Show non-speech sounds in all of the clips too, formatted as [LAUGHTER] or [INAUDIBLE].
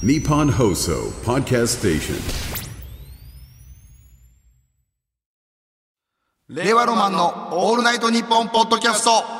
ニッポン放送パドキャストステーション令和ロマンの「オールナイトニッポン」ポッドキャスト。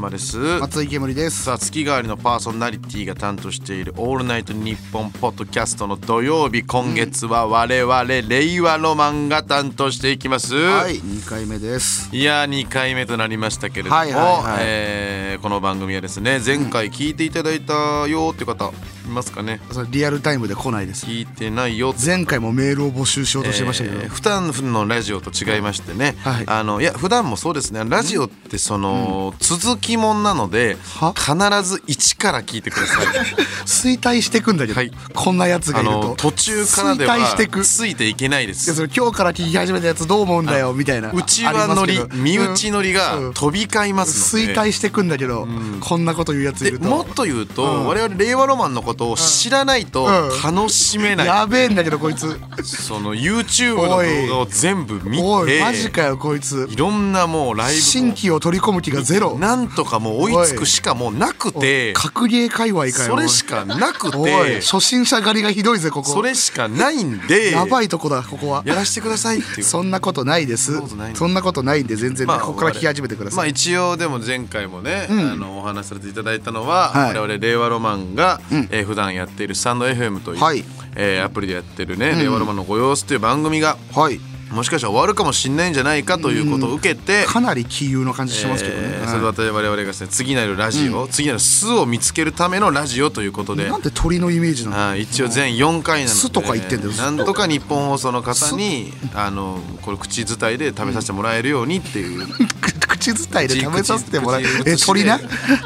の高平車です。松井煙です。さあ月替わりのパーソナリティが担当している「オールナイトニッポン」ポッドキャストの土曜日今月は我々令和ロマンが担当していきます、はい2回目です。いやー2回目となりましたけれども、はいはいはい。えーこの番組はですね前回聞いていただいたよって方いますかね。それリアルタイムで来ないです。聞いてないよ前回もメールを募集しようとしてましたけど、えー普段のラジオと違いましてね、はい。あのいや普段もそうですね。ラジオってその、続きもんなのでは？必ず一から聞いてください。[LAUGHS] 衰退してくんだけど、はい。こんなやつがあいると。の途中からでは衰退してく。ついていけないです。それ今日から聞き始めたやつどう思うんだよみたいな内輪乗り身内乗りがうん。飛び交いますので、衰退してくんだけど、こんなこと言うやついでると。もっと言うと、うん。我々令和ロマンのことを知らないとうん。楽しめない、やべえんだけどこいつ。その YouTube の動画を全部見おいてマジかよこいつ。いろんなもうライブも新規を取り込む気がゼロ。なんとかもう追いつくしかもうなくて格ゲー界隈かよ。それしかなくて初心者狩りがひどいぜここ。それしかないんでやばいとこだここは。やらせてくださいっていう。そんなことないです。そんなことないんで。全然ね、まあここから聞き始めてくだまあさい、一応でも前回もね、あのお話しさせていただいたのは、はい。我々令和ロマンが、えー普段やっているスタンド FM という、はい。えーアプリでやってるね、令和ロマンのご様子という番組がはい。もしかしたら終わるかもしれないんじゃないかということを受けて、かなり気優の感じしますけどね、えーはい。それで我々がですね次なるラジオ、次なる巣を見つけるためのラジオということで。なんで鳥のイメージなの？はい一応全4回なので巣とか言ってんだよなんとか日本放送の方にあのこれ口伝いで食べさせてもらえるようにっていう [LAUGHS] 口伝いで食べさせてもらええ鳥な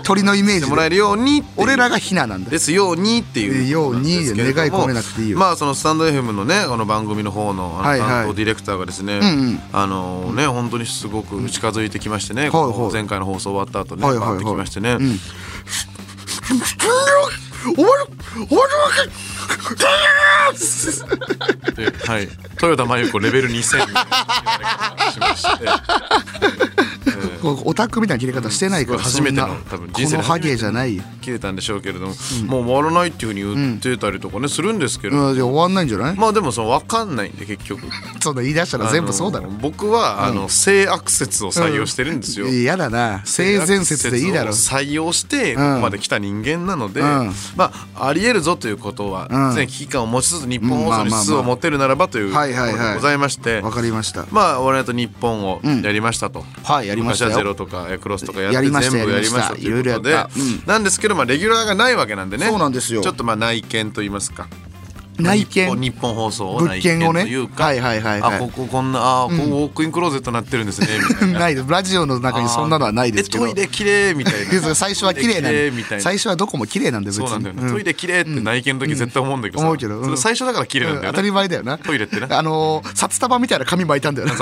鳥のイメージでもらえるように俺らがヒナなんだですようにっていうように願い込めなくていいよまあそのスタンド FM のねこの番組の方の担当ディレクターがですね、あのね本当にすごく近づいてきましてね、前回の放送終わった後ね、はいはいはい回ってきましてね、ん終わる終わるわけではい豊田真由子レベル2000しまして。オタクみたいな切れ方してないから初めての多分こ人生でのハゲじゃない。よ、切れたんでしょうけれども、もう終わらないっていうふうに言ってたりとかねするんですけど、うん、じゃあ終わんないんじゃない、まあでもその分かんないんで結局。そんな言い出したら全部そうだろ。僕は、あの性悪説を採用してるんですよ、嫌だな。性善説でいいだろ。採用してここまで来た人間なので、うん。まあありえるぞということは、うん。常に危機感を持ちつつ日本放送に質を持てるならばというところはいはいはい。でございまして、わかりました。まあ「俺と日本」をやりましたと、はいやりましたゼロとかえクロスとかやってやりました全部やりました。いろいろやった。うん。なんですけどまあレギュラーがないわけなんでね。そうなんですよ。ちょっとまあ内見と言いますか内見。日本放送を物内見件をねはいはいはいはい。あこここんなあここウォークインクローゼットになってるんですねみたいな。[LAUGHS] ないです。ラジオの中にそんなのはないですけど。えトイレ綺麗みたいな。[LAUGHS] 最初は綺麗なん最初はどこも綺麗なんで別に。そうなんだよね、うん。トイレ綺麗って内見の時絶対思うんだけどさ、思うけど。最初だから綺麗なんだようん。当たりね、前だよな。トイレってねあのー札束みたいな紙巻いたんだよな。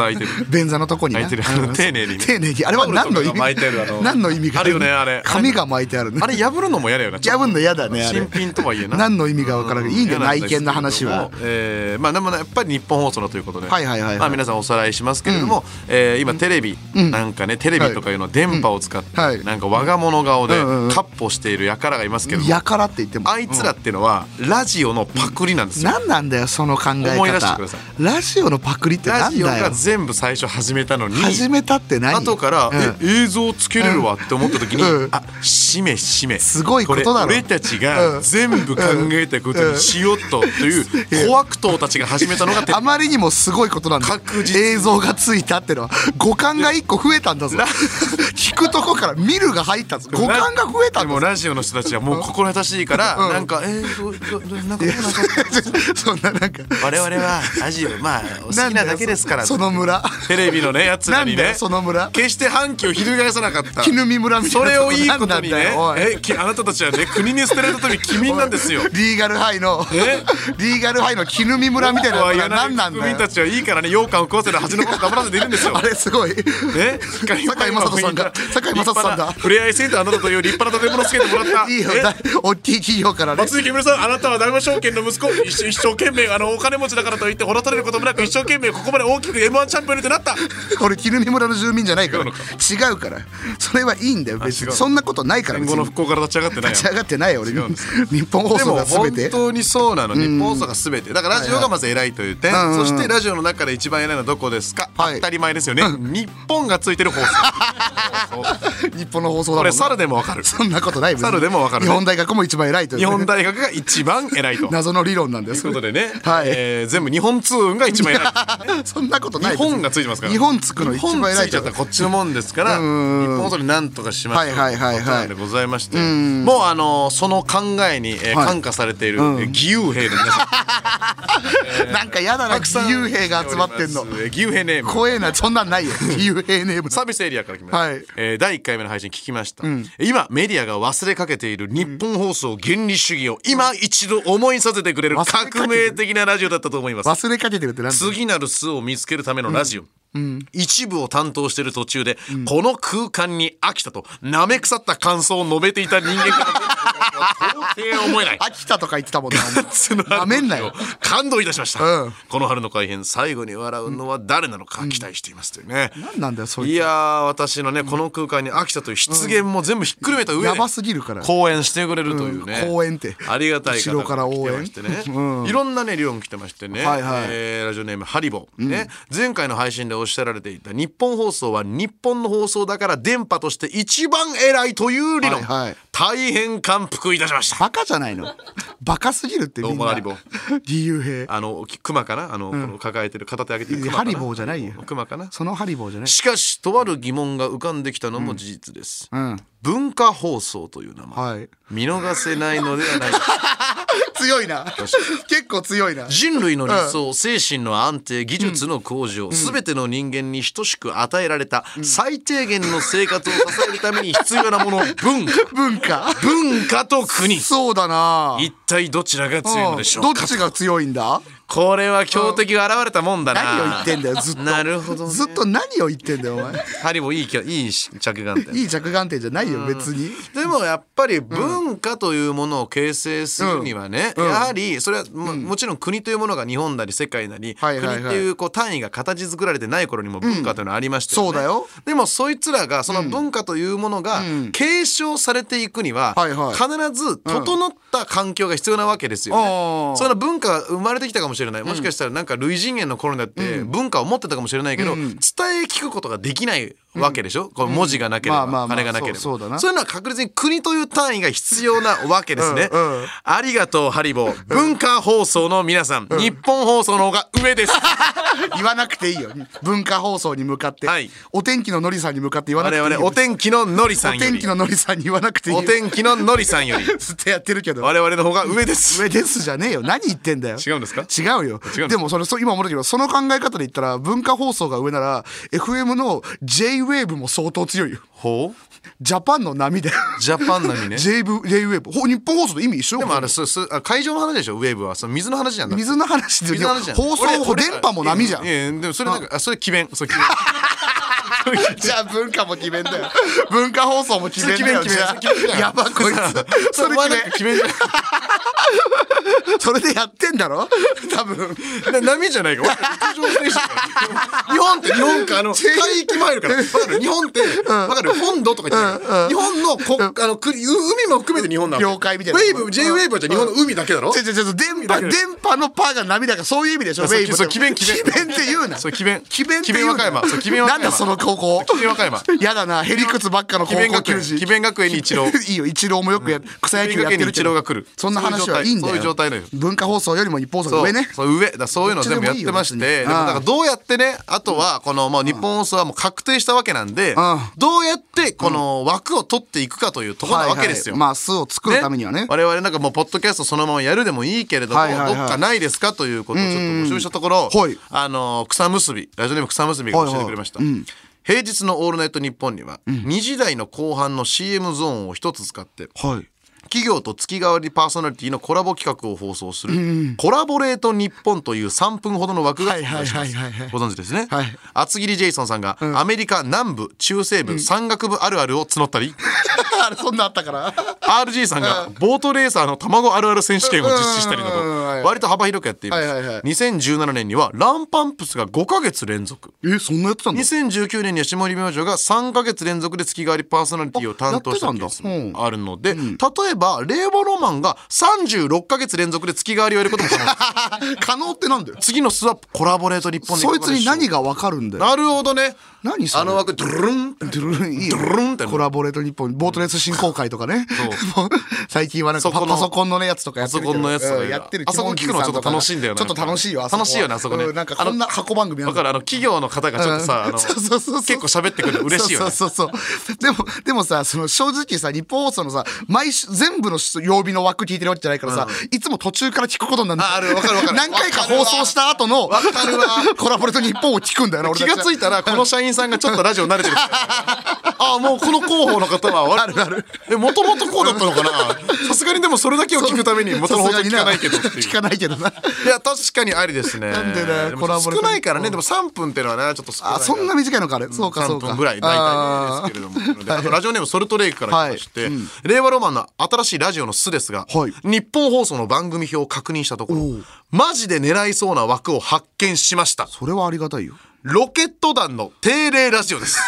便座のとこにな。開いてる。うん。丁寧にね。丁寧に。あれは何の意味？何の意味があるよねあれ。紙が巻いてあるね。あれ破るのも嫌だよな。破んの嫌だね新品とはいえな。何の意味が分からない。いいんだよ嫌な話はえーまあでもねやっぱり日本放送だということで、はいはいはいはい。まあ皆さんおさらいしますけれども、えー今テレビ、ん。なんかねテレビとかいうの電波を使って、はい。なんか我が物顔でうんうんうん。カッポしている輩がいますけども、やからって言っても。あいつらっていうのはラジオのパクリなんですよ、何なんだよその考え方。思い出してくださラジオのパクリってラジオが全部最初始めたのに始めたって何？後から、うん。え映像つけれるわって思った時に、うん。あしめしめ。すごいことだろれ俺たちうん。が全部考えたことにしようとという小悪党たちが始めたのがあまりにもすごいことなんだ。確実に。映像がついたってのは五感が一個増えたんだぞ。聞くとこから見るが入ったぞ。五感が増えたんだぞ。ラジオの人たちはもう心優しいから、うん。なんかえー、どどどなんか [LAUGHS] そんななんか。我々はラジオまあお好きなだけですから。その村。テレビのねやつらにね。その村。決して反旗を翻さなかった。絹見村みたいそなれをいいことにね。えきあなたたちはね国に捨てられた時君民なんですよ。リーガルハイの。え？リーガルハイの絹見村みたいなのが柳何なんだよ。国民たちはいいからね羊羹を食わせる恥のこと黙らせているんですよ。[LAUGHS] あれすごい。ね？堺雅人さんが坂井正人さんだ。ふれあいセンターなどという立派な建物をつけてもらった。え [LAUGHS] いいよ。だ大きい企業からね。松井木村さんあなたは大和証券の息子一生懸命あのお金持ちだからといってほら取れることもなく一生懸命ここまで大きく m 1チャンピオンになった。俺絹見村の住民じゃないから違うからそれはいいんだよ別にそんなことないから戦後の復興から立ち上がってない立ち上がってないよ俺日本放送でも本が全て当にそうなの日本放送が全て。だからラジオがまず偉いという点、はいはい。そしてラジオの中で一番偉いのはどこですか、はい。当たり前ですよね。日本がついてる放送。[LAUGHS] 日本の放送だもんな。これ猿でもわかる。そんなことない猿でもわかるね。日本大学も一番偉いという。日本大学が一番偉いと。[LAUGHS] 謎の理論なんです。ということでね、はい。えー全部日本通運が一番偉い。[LAUGHS] そんなことない日本がついてますから。日本つくの一番偉いちゃったらこっちのもんですから日本放送になんとかしましょうはいはいはいはい。とうことでございまして。もうあのその考えに、えーはい。感化されている、えー義勇兵の [LAUGHS] なんか嫌だな義勇兵が集まってんの。えー義勇兵ネーム。怖えなそんなんないよ。義勇兵ネーム。サービスエリアから来ました、はい。えー第1回目の配信聞きました、今メディアが忘れかけている日本放送原理主義を今一度思いさせてくれる革る命的なラジオだったと思います。忘れかけてるってなんだ次なる巣を見つけるためのラジオ、一部を担当している途中で、この空間に飽きたと舐め腐った感想を述べていた人間から到底思えない。秋田とか言ってたもんななめんなよ。感動いたしました、うん。この春の改編最後に笑うのは誰なのか期待していますというね、何なんだよそいつ。いやー私のねこの空間に飽きたという失言も全部ひっくるめた上でやばすぎるから。講演してくれるというね、うん講演って。ありがたい方から応援。してね、いろんなね理論来てましてね、はいはい。えーラジオネームハリボー、ね。前回の配信でおっしゃられていた日本放送は日本の放送だから電波として一番偉いという理論、はいはい大変感服いたしました。バカじゃないの？バカすぎるってみんな。どうもハリボ。義勇兵あのクマかな？あの、この抱えてる片手上げてるクマかな？ハリボーじゃないよ。クマかな？そのハリボーじゃない。しかしとある疑問が浮かんできたのも事実です、ん文化放送という名前、はい。見逃せないのではないか。[LAUGHS] 強いな。結構強いな。人類の理想、精神の安定技術の向上、全ての人間に等しく与えられた最低限の生活を支えるために必要なもの文化。[LAUGHS] 文化。文化と国。そうだな。一体どちらが強いのでしょうかどっちが強いんだ？これは強敵が現れたもんだな。何を言ってんだよずっと。なるほど、ね、ずっと何を言ってんだよお前。ハリもいいきゃいい着眼点。いい着眼点じゃないよ別に。でもやっぱり文化というものを形成するにはね、やはりそれはも,、もちろん国というものが日本なり世界なり、はいはいはい。国っていうこう単位が形作られてない頃にも文化というのはありましたよね、そうだよ。でもそいつらがその文化というものが継承されていくには、はいはい。必ず整った環境が必要なわけですよね、その文化が生まれてきたかもしれないもしかしたらなんか類人猿の頃になって文化を持ってたかもしれないけど、伝え聞くことができないわけでしょ、こう文字がなければ、まあまあまあ金がなければ。そういうのは確実に国という単位が必要なわけですね。うんうん。ありがとうハリボー。文化放送の皆さん、日本放送の方が上です。[LAUGHS] 言わなくていいよ。文化放送に向かって、はい。お天気ののりさんに向かって言わなくていいよ。我々お天気ののりさんおより。天気ののりさんに言わなくていいよ。お天気ののりさんより。[LAUGHS] ずっとやってるけど。我々の方が上です。上ですじゃねえよ。何言ってんだよ。違うんですか？違うよ違うんですかでもそれそう今思ったけどその考え方で言ったら文化放送が上なら FM の J-WAVE も相当強いよ。ほう？ジャパンの波だよジャパン並みね。J-WAVE J-WAVE ほ日本放送と意味一緒でもあれすすあ会場の話でしょ？ウェーブは。その水の話じゃん水の話で水の話じゃん放送俺俺電波も波じゃん。いやいやでもそれなんかあそれ奇弁。それ奇弁じゃあ文化も決めんだよ。文化放送も決めんだよ。やばこいつ。それ決めそれでやってんだろ？多分。な波じゃないか。日本って日本かあの [LAUGHS] 海域も入るか日本ってわかる？本土とか言ってない。日本のこあの国海も含めて日本なの。領海みたいな。ウェーブ J ウェーブはじゃあ日本の海だけだろ？ちょちょちょ電波電波のパーが波だからそういう意味でしょ。ウェーブそう奇弁奇弁って言うな。奇弁奇弁って言うな。なんだその高校？奇弁和歌山。やだなへりくつばっかの高校球児。奇弁学園に一郎。いいよ一郎もよくや草野球やってる一郎どが来る。そんな話はいいんだよそういう状態そういう状態だよ。文化放送よりも一放送。上ね。そう。上。だそういうの全部やってまして。でもいいよ別に。でもだからどうやってねあとはこのまあ日本放送はもう確定したわけなんでうん。どうやってこの枠を取っていくかというところなわけですよ。はいはいまあ巣を作るためにはね。我々なんかもうポッドキャストそのままやるでもいいけれども、はいはいはい。どっかないですかということをちょっと募集したところ、はい。あの草結びラジオネーム草結びが教えてくれました、平日の「オールナイトニッポン」には、2時台の後半の CM ゾーンを一つ使ってはい企業と月替わりパーソナリティのコラボ企画を放送する、コラボレート日本という3分ほどの枠がご存知ですね、はい。厚切りジェイソンさんが、アメリカ南部中西部、山岳部あるあるを募ったり。あ [LAUGHS] れそんなあったから。RG さんがボートレーサーの卵あるある選手権を実施したりなど割と幅広くやっています、はいはいはい。2017年にはランパンプスが5ヶ月連続。えそんなやってたんだ2019年には霜降り明星が3ヶ月連続で月替わりパーソナリティを担当したケースもあるので、例えば令和ロマンが36ヶ月連続で月替わりをやることも可能。[LAUGHS] 可能ってなんだよ。次のスワップコラボレート日本でそいつに何ががわかるんだよ。なるほどね。何それ？あの枠ドゥルルンドゥルルンいいよ。ドゥルルンって。コラボレート日本ボートレース振興会とかね。最近はなんかパパソコンのねやつとかやってるパソコンのやつとかうんやってるあそこ聞くのちょっと楽しいんだよな。ちょっと楽しいよ楽しいよねあそこね。うんなんかこんな箱番組あわかるあの企業の方がちょっとさ、結構喋ってくるの嬉しいよね。そうそうそうそう。でもでもさその正直さ日本放送のさ毎週全部の曜日の枠聞いてるわけじゃないからさ、いつも途中から聞くことになるんだよああるわかるわかる。何回か放送した後のわかるわ。コラボレート日本を聞くんだよな俺気がついたらこの社員さんがちょっとラジオ慣れてる。[LAUGHS] ああもうこの広報の方は [LAUGHS] ある。あるえもともとこうだったのかな？さすがにでもそれだけを聞くために元の放送聞かないけど聞かないけどな。いや確かにありですね。なんでねもコラボレート少ないからね。でも3分っていうのはねちょっと少ないあそんな短いのかあれ。そうかそ3うか。分ぐらい大体ですけれども。であとラジオネームソルトレイクから来まして、令和ロマンの新しいラジオの巣ですが、はい。日本放送の番組表を確認したところマジで狙いそうな枠を発見しました。それはありがたいよ。ロケット団の定例ラジオです。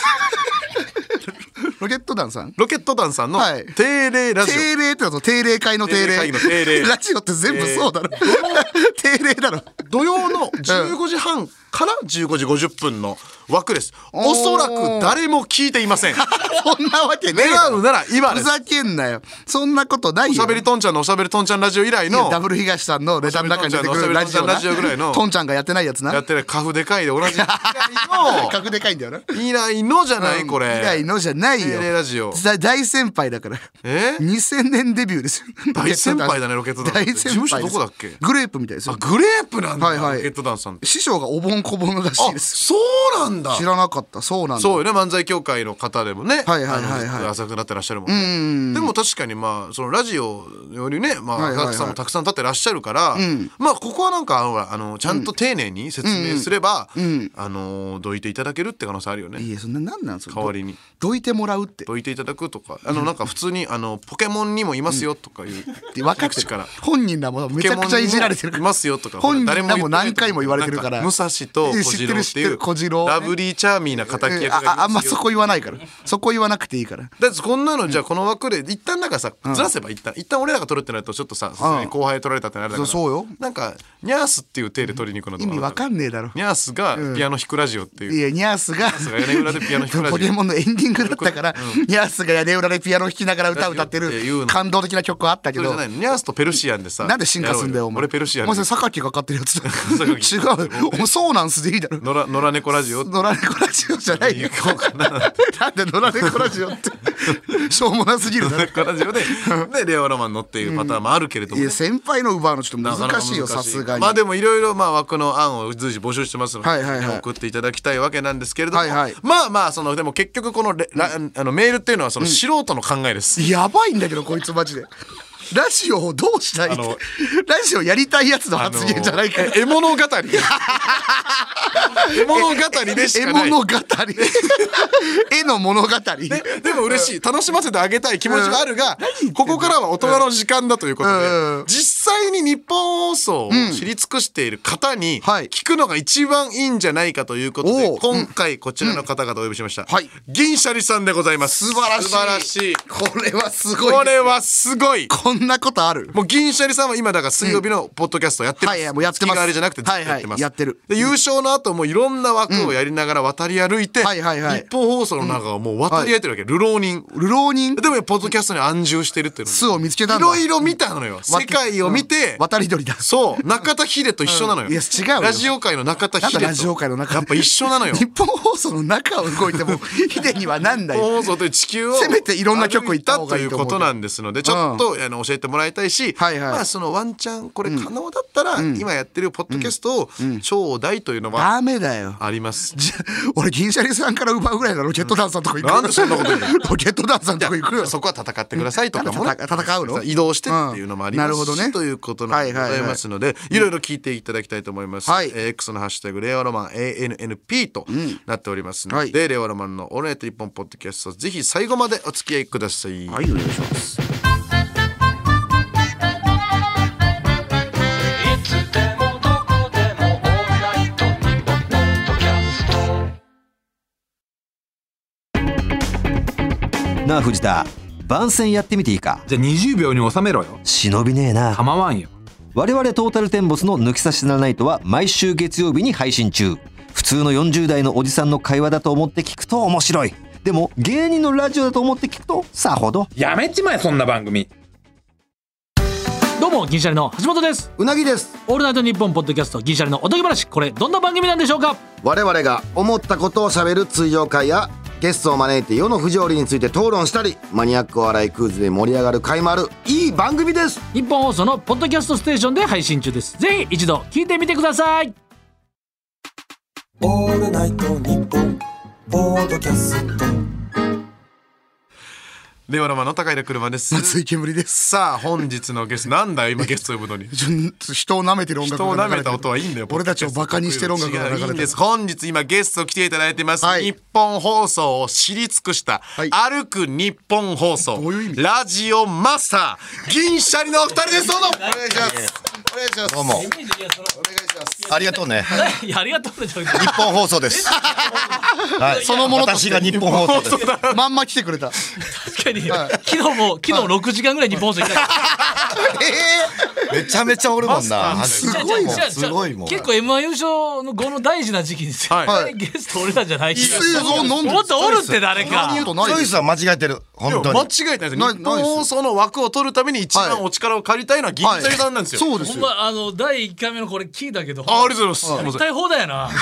ロケット団さん？ロケット団さんのはい。定例ラジオ、定例ってのと定例会の定例。会の定例。ラジオって全部そうだろ、[LAUGHS] 定例だろ。土曜の15時半から15時50分の枠です。おそらく誰も聞いていません。[LAUGHS] そんなわけねえだろ。願うなら今ふざけんなよ。そんなことないよ。おしゃべりとんちゃんのおしゃべりとんちゃんラジオ以来のダブル東さんのネタの中に出てくるラジオな。ラジオぐらいのトンちゃんがやってないやつな。やってるカフでかいで同じ。以来格でかいんだよな。の以来のじゃないこれ。以来のじゃないよ。ラジオ。大大先輩だから。え？2000年デビューですよ。大先輩だねロケット団大先輩事務所どこだっけ？グレープみたいですよ。グレープなんだ、はいはい。ロケット団さんって。師匠がおぼんこぼんらしいあですそうなんだ。知らなかった。そうなんだ。そうよね漫才協会の方でもね、はいはいはいはい。浅くなってらっしゃるもんね。でも確かにまあそのラジオよりねまあはいはいはい。浅草さんもたくさん立ってらっしゃるから、まあここはなんかほらあのちゃんと丁寧に説明すれば、あのどいていただけるって可能性あるよね。いやそんななんなんそれ？代わりに。どいてもらうって。どいていただくとかあのなんか普通にあのポケモンにもいますよとかいう分かってる口から。本人らもめちゃくちゃいじられてるいますよとか本人誰らも何回も言われてるから。武蔵と小知ってる知っていう小次郎。ねラブリーチャーミーな敵役がいますよ。あああんまそこ言わないから。そこ言わなくていいから。だってこんなのじゃあこの枠で一旦なんかさずらせば一旦一旦俺らが取るってなるとちょっとささすがに後輩取られたってなるだからそうそうよ。なんかニャースっていう体で取りに行くのと意味わかんねえだろ。ニャースがピアノ弾くラジオっていう。いやニャースがスが屋根裏でピアノ弾くラジオ。ポケモンのエンディングだったから、ニャースが屋根裏でピアノ弾きながら歌を歌ってっていう。感動的な曲はあったけど。それじゃないのニャースとペルシアンでさなんで進化すんだよお前。俺ペルシアンで。お前それ榊がかかってるやつ [LAUGHS] [LAUGHS] 違う。お前そうなんすでいいだろ。野良野良猫ラジオ？野良猫ラジオじゃないよ。行こうかな。なんで野良猫ラジオって。しょうもなすぎるだろ。猫ラジオででレオロマンのっていうパターンもあるけれどもいや先輩の奪うのちょっと難しいよさすがに、まあでもいろいろまあ枠の案を随時募集してますので、はいはいはい。送っていただきたいわけなんですけれども、はいはい。まあまあそのでも結局このレ、ラあのメールっていうのはその素人の考えです、やばいんだけどこいつマジでラジオをどうしたいラジオやりたいやつの発言じゃないから、え絵物語。[LAUGHS] 絵物語でし絵かない。物語。[LAUGHS] 絵の物語。でも嬉しい。楽しませてあげたい気持ちがあるが、ここからは大人の時間だということで、うん実際に日本放送を知り尽くしている方にはい。聞くのが一番いいんじゃないかということで、今回こちらの方々をお呼びしました、はい。銀シャリさんでございます。素晴らしい。素晴らしい。これはすごい。これはすごい。こんなことある？もう銀シャリさんは今だから水曜日のポッドキャストやってます、はいはいもうやってます。月替わりじゃなくてずっとやってます、はいはいやってる。で優勝の後もいろんな枠をやりながら渡り歩いて、はいはいはい。日本放送の中をもう渡り歩いてるわけ、流浪人。流浪人？でもポッドキャストに安住してるっていうの。巣を見つけたんだ。いろいろ見たのよ。世界を見て、渡り鳥だ。そう。中田秀と一緒なのよ、うん。いや違うよ。ラジオ界の中田秀と。なんだラジオ界の中やっぱ一緒なのよ。[LAUGHS] 日本放送の中を動いても [LAUGHS] ヒデにはなんない。日本放送という地球をせめていろんな曲行った方がいいと思う歩たということなんですのでちょっと、あの教えてもらいたいし、はいはい。まあそのワンチャンこれ可能だったら、今やってるポッドキャストをちょうだいというのはダメだよ。あります。じゃ俺銀シャリさんから奪うぐらいならロケットダンサーとか行く。なんでそんなこと言うの？ロケットダンサーのとこ行く。よそこは戦ってくださいとかもね、戦戦うの？移動してっていうのもありますし、うん。なるほどね。ということなんでございますので、いろいろ聞いていただきたいと思います。はいえー X のハッシュタグ、令和ロマン ANNP となっておりますので、はい。令和ロマンのオールナイト日本ポッドキャスト、ぜひ最後までお付き合いください。はいお願いしますなあ藤田。番宣やってみていいか。じゃあ20秒に収めろよ。忍びねえな。構わんよ。我々トータルテンボスの抜き差しならないとは毎週月曜日に配信中。普通の40代のおじさんの会話だと思って聞くと面白い。でも芸人のラジオだと思って聞くとさほど。やめちまえそんな番組。どうも銀シャリの橋本です。うなぎです。オールナイトニッポンポッドキャスト銀シャリのおとぎ話。これどんな番組なんでしょうか？我々が思ったことをしゃべる通常会やゲストを招いて世の不条理について討論したりマニアックお笑いクイズで盛り上がる回もあるいい番組です。日本放送のポッドキャストステーションで配信中です。ぜひ一度聞いてみてください。オールナイトニッポンポッドキャスト令和ロマンの高平車です。松井煙です。さあ、本日のゲスト、なんだよ今ゲスト呼ぶのに。[LAUGHS] 人を舐めてる音楽人をが流れてる。舐めた音はいいんだよ。俺たちをバカにしてる音楽が流れてる。いいんです。本日今ゲスト来ていただいてます。はい。日本放送を知り尽くした、い。歩く日本放送。どういう意味？ラジオマスター銀シャリのお二人です。どうぞ。お願いします。お願いします。どうも。ありがとうね。いやありがとうね日本放送です。はい。そのものとして。私が日本放送です。まんま来てくれた確かに。昨日も昨日6時間ぐらい日本放送行っためちゃめちゃおるもんな。すごいな違う違う違うすごいもん。結構 M1 優勝の後の大事な時期に絶はい。対ゲスト俺らじゃないしいいもっとおるって誰か。チョイスは間違えてる本当間違にえてないですな日本放送の枠を取るために一番お力を借りたいのは銀シャリさんなんですよ。そうですよ。ほんまあの第1回目のこれ聞いたけどあありがとうござい。ます。絶対放題やな。[LAUGHS]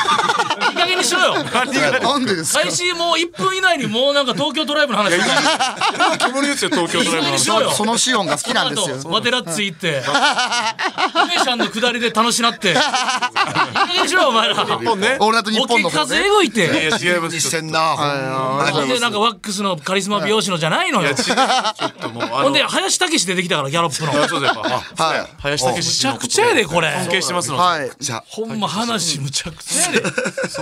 いい加減にしろよ。なんでですか？開始もう1分以内にもうなんか東京トライブの話。煙ですよ東京ドライブのしろよそのシオンが好きなんですよテラッツ行って梅ちゃんの下りで楽しなっていい加減にしろよお前ら日本ね。オールナイト日本の方ね数えぐいていや違います。してんなほんまでなんかワックスのカリスマ美容師のじゃないのよ。ちょっともうあの。ほんで林武史出てきたからギャロップの。あそうですやっぱあはい。林武む史のちゃくちゃやでこれ。尊敬してますので。はい。じゃほんま話むちゃくちゃやで。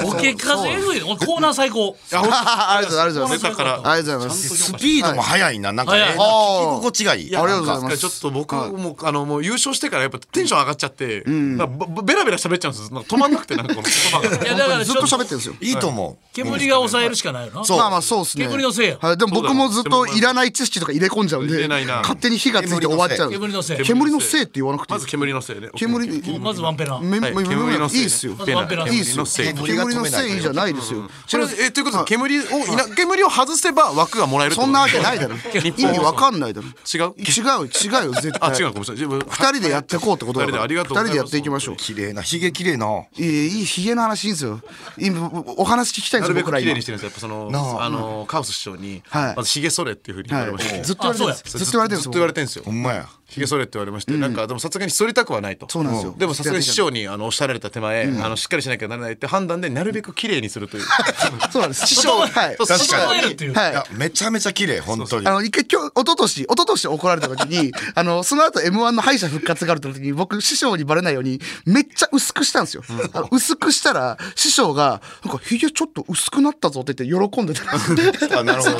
ボケ数えぐいコーナー最高。ありがと。うありがとうございます。ネタから。ありがとうございます。スピードも速いななんかはい。えー聞き心地がいいありがとうございます。ちょっと僕もあのもう優勝してからやっぱテンション上がっちゃって、ベラベラ喋っちゃうんですなんか止まんなくてなんかこの言葉がいやだからずっと喋ってるんですよ。い。いと思う。煙が抑えるしかないよなそうまあまあそうですね。煙のせいや。はい。でも僕もずっといらない知識とか入れ込んじゃうんで入れないな。勝手に火がついて終わっちゃう。煙のせい。煙のせいって言わなくていい。まず煙のせい。ね煙まずワンペナはい煙のせい。いいっすよ。まずワンペナいいっすよ。煙のせい。じゃないですよ。それえということで煙をいな煙を外せば枠がもらえるそんなわけないだろ。意味わかんないだろ。違う？違う違うよ絶対。あ違うかもしれない。自分二人でやっていこうってことだから。二人でありがとうございます。二人でやっていきましょう。綺麗なひげ綺麗な。いいいいいヒゲの話いいんですよ。今お話聞きたいんですよ僕ら今。綺麗にしてるんですよ。やっぱそのなあ。あのカオス師匠にはい。まずひげ剃れっていうふうに言われましてずっと言われてるんですあずっと言われてるんですずっと言われてるんですよ。ほんまやひげ剃れって言われまして、なんかでもさすがに剃りたくはないと。そうなんですよ。でもさすがに師匠にあのおっしゃられた手前、あのしっかりしなきゃならないって判断でなるべく綺麗にするという。[LAUGHS] そうなんです。師匠はい。そう師匠整えるっていう。はい。いやめちゃめちゃ綺麗本当に。あの、一回今日、一昨年、一昨年怒られた時に、[LAUGHS] あの、その後 M1 の敗者復活があるって時に、僕、師匠にバレないように、めっちゃ薄くしたんですよ。あの薄くしたら、師匠が、なんか、ひげちょっと薄くなったぞって言って喜んでた。[LAUGHS] あなるほど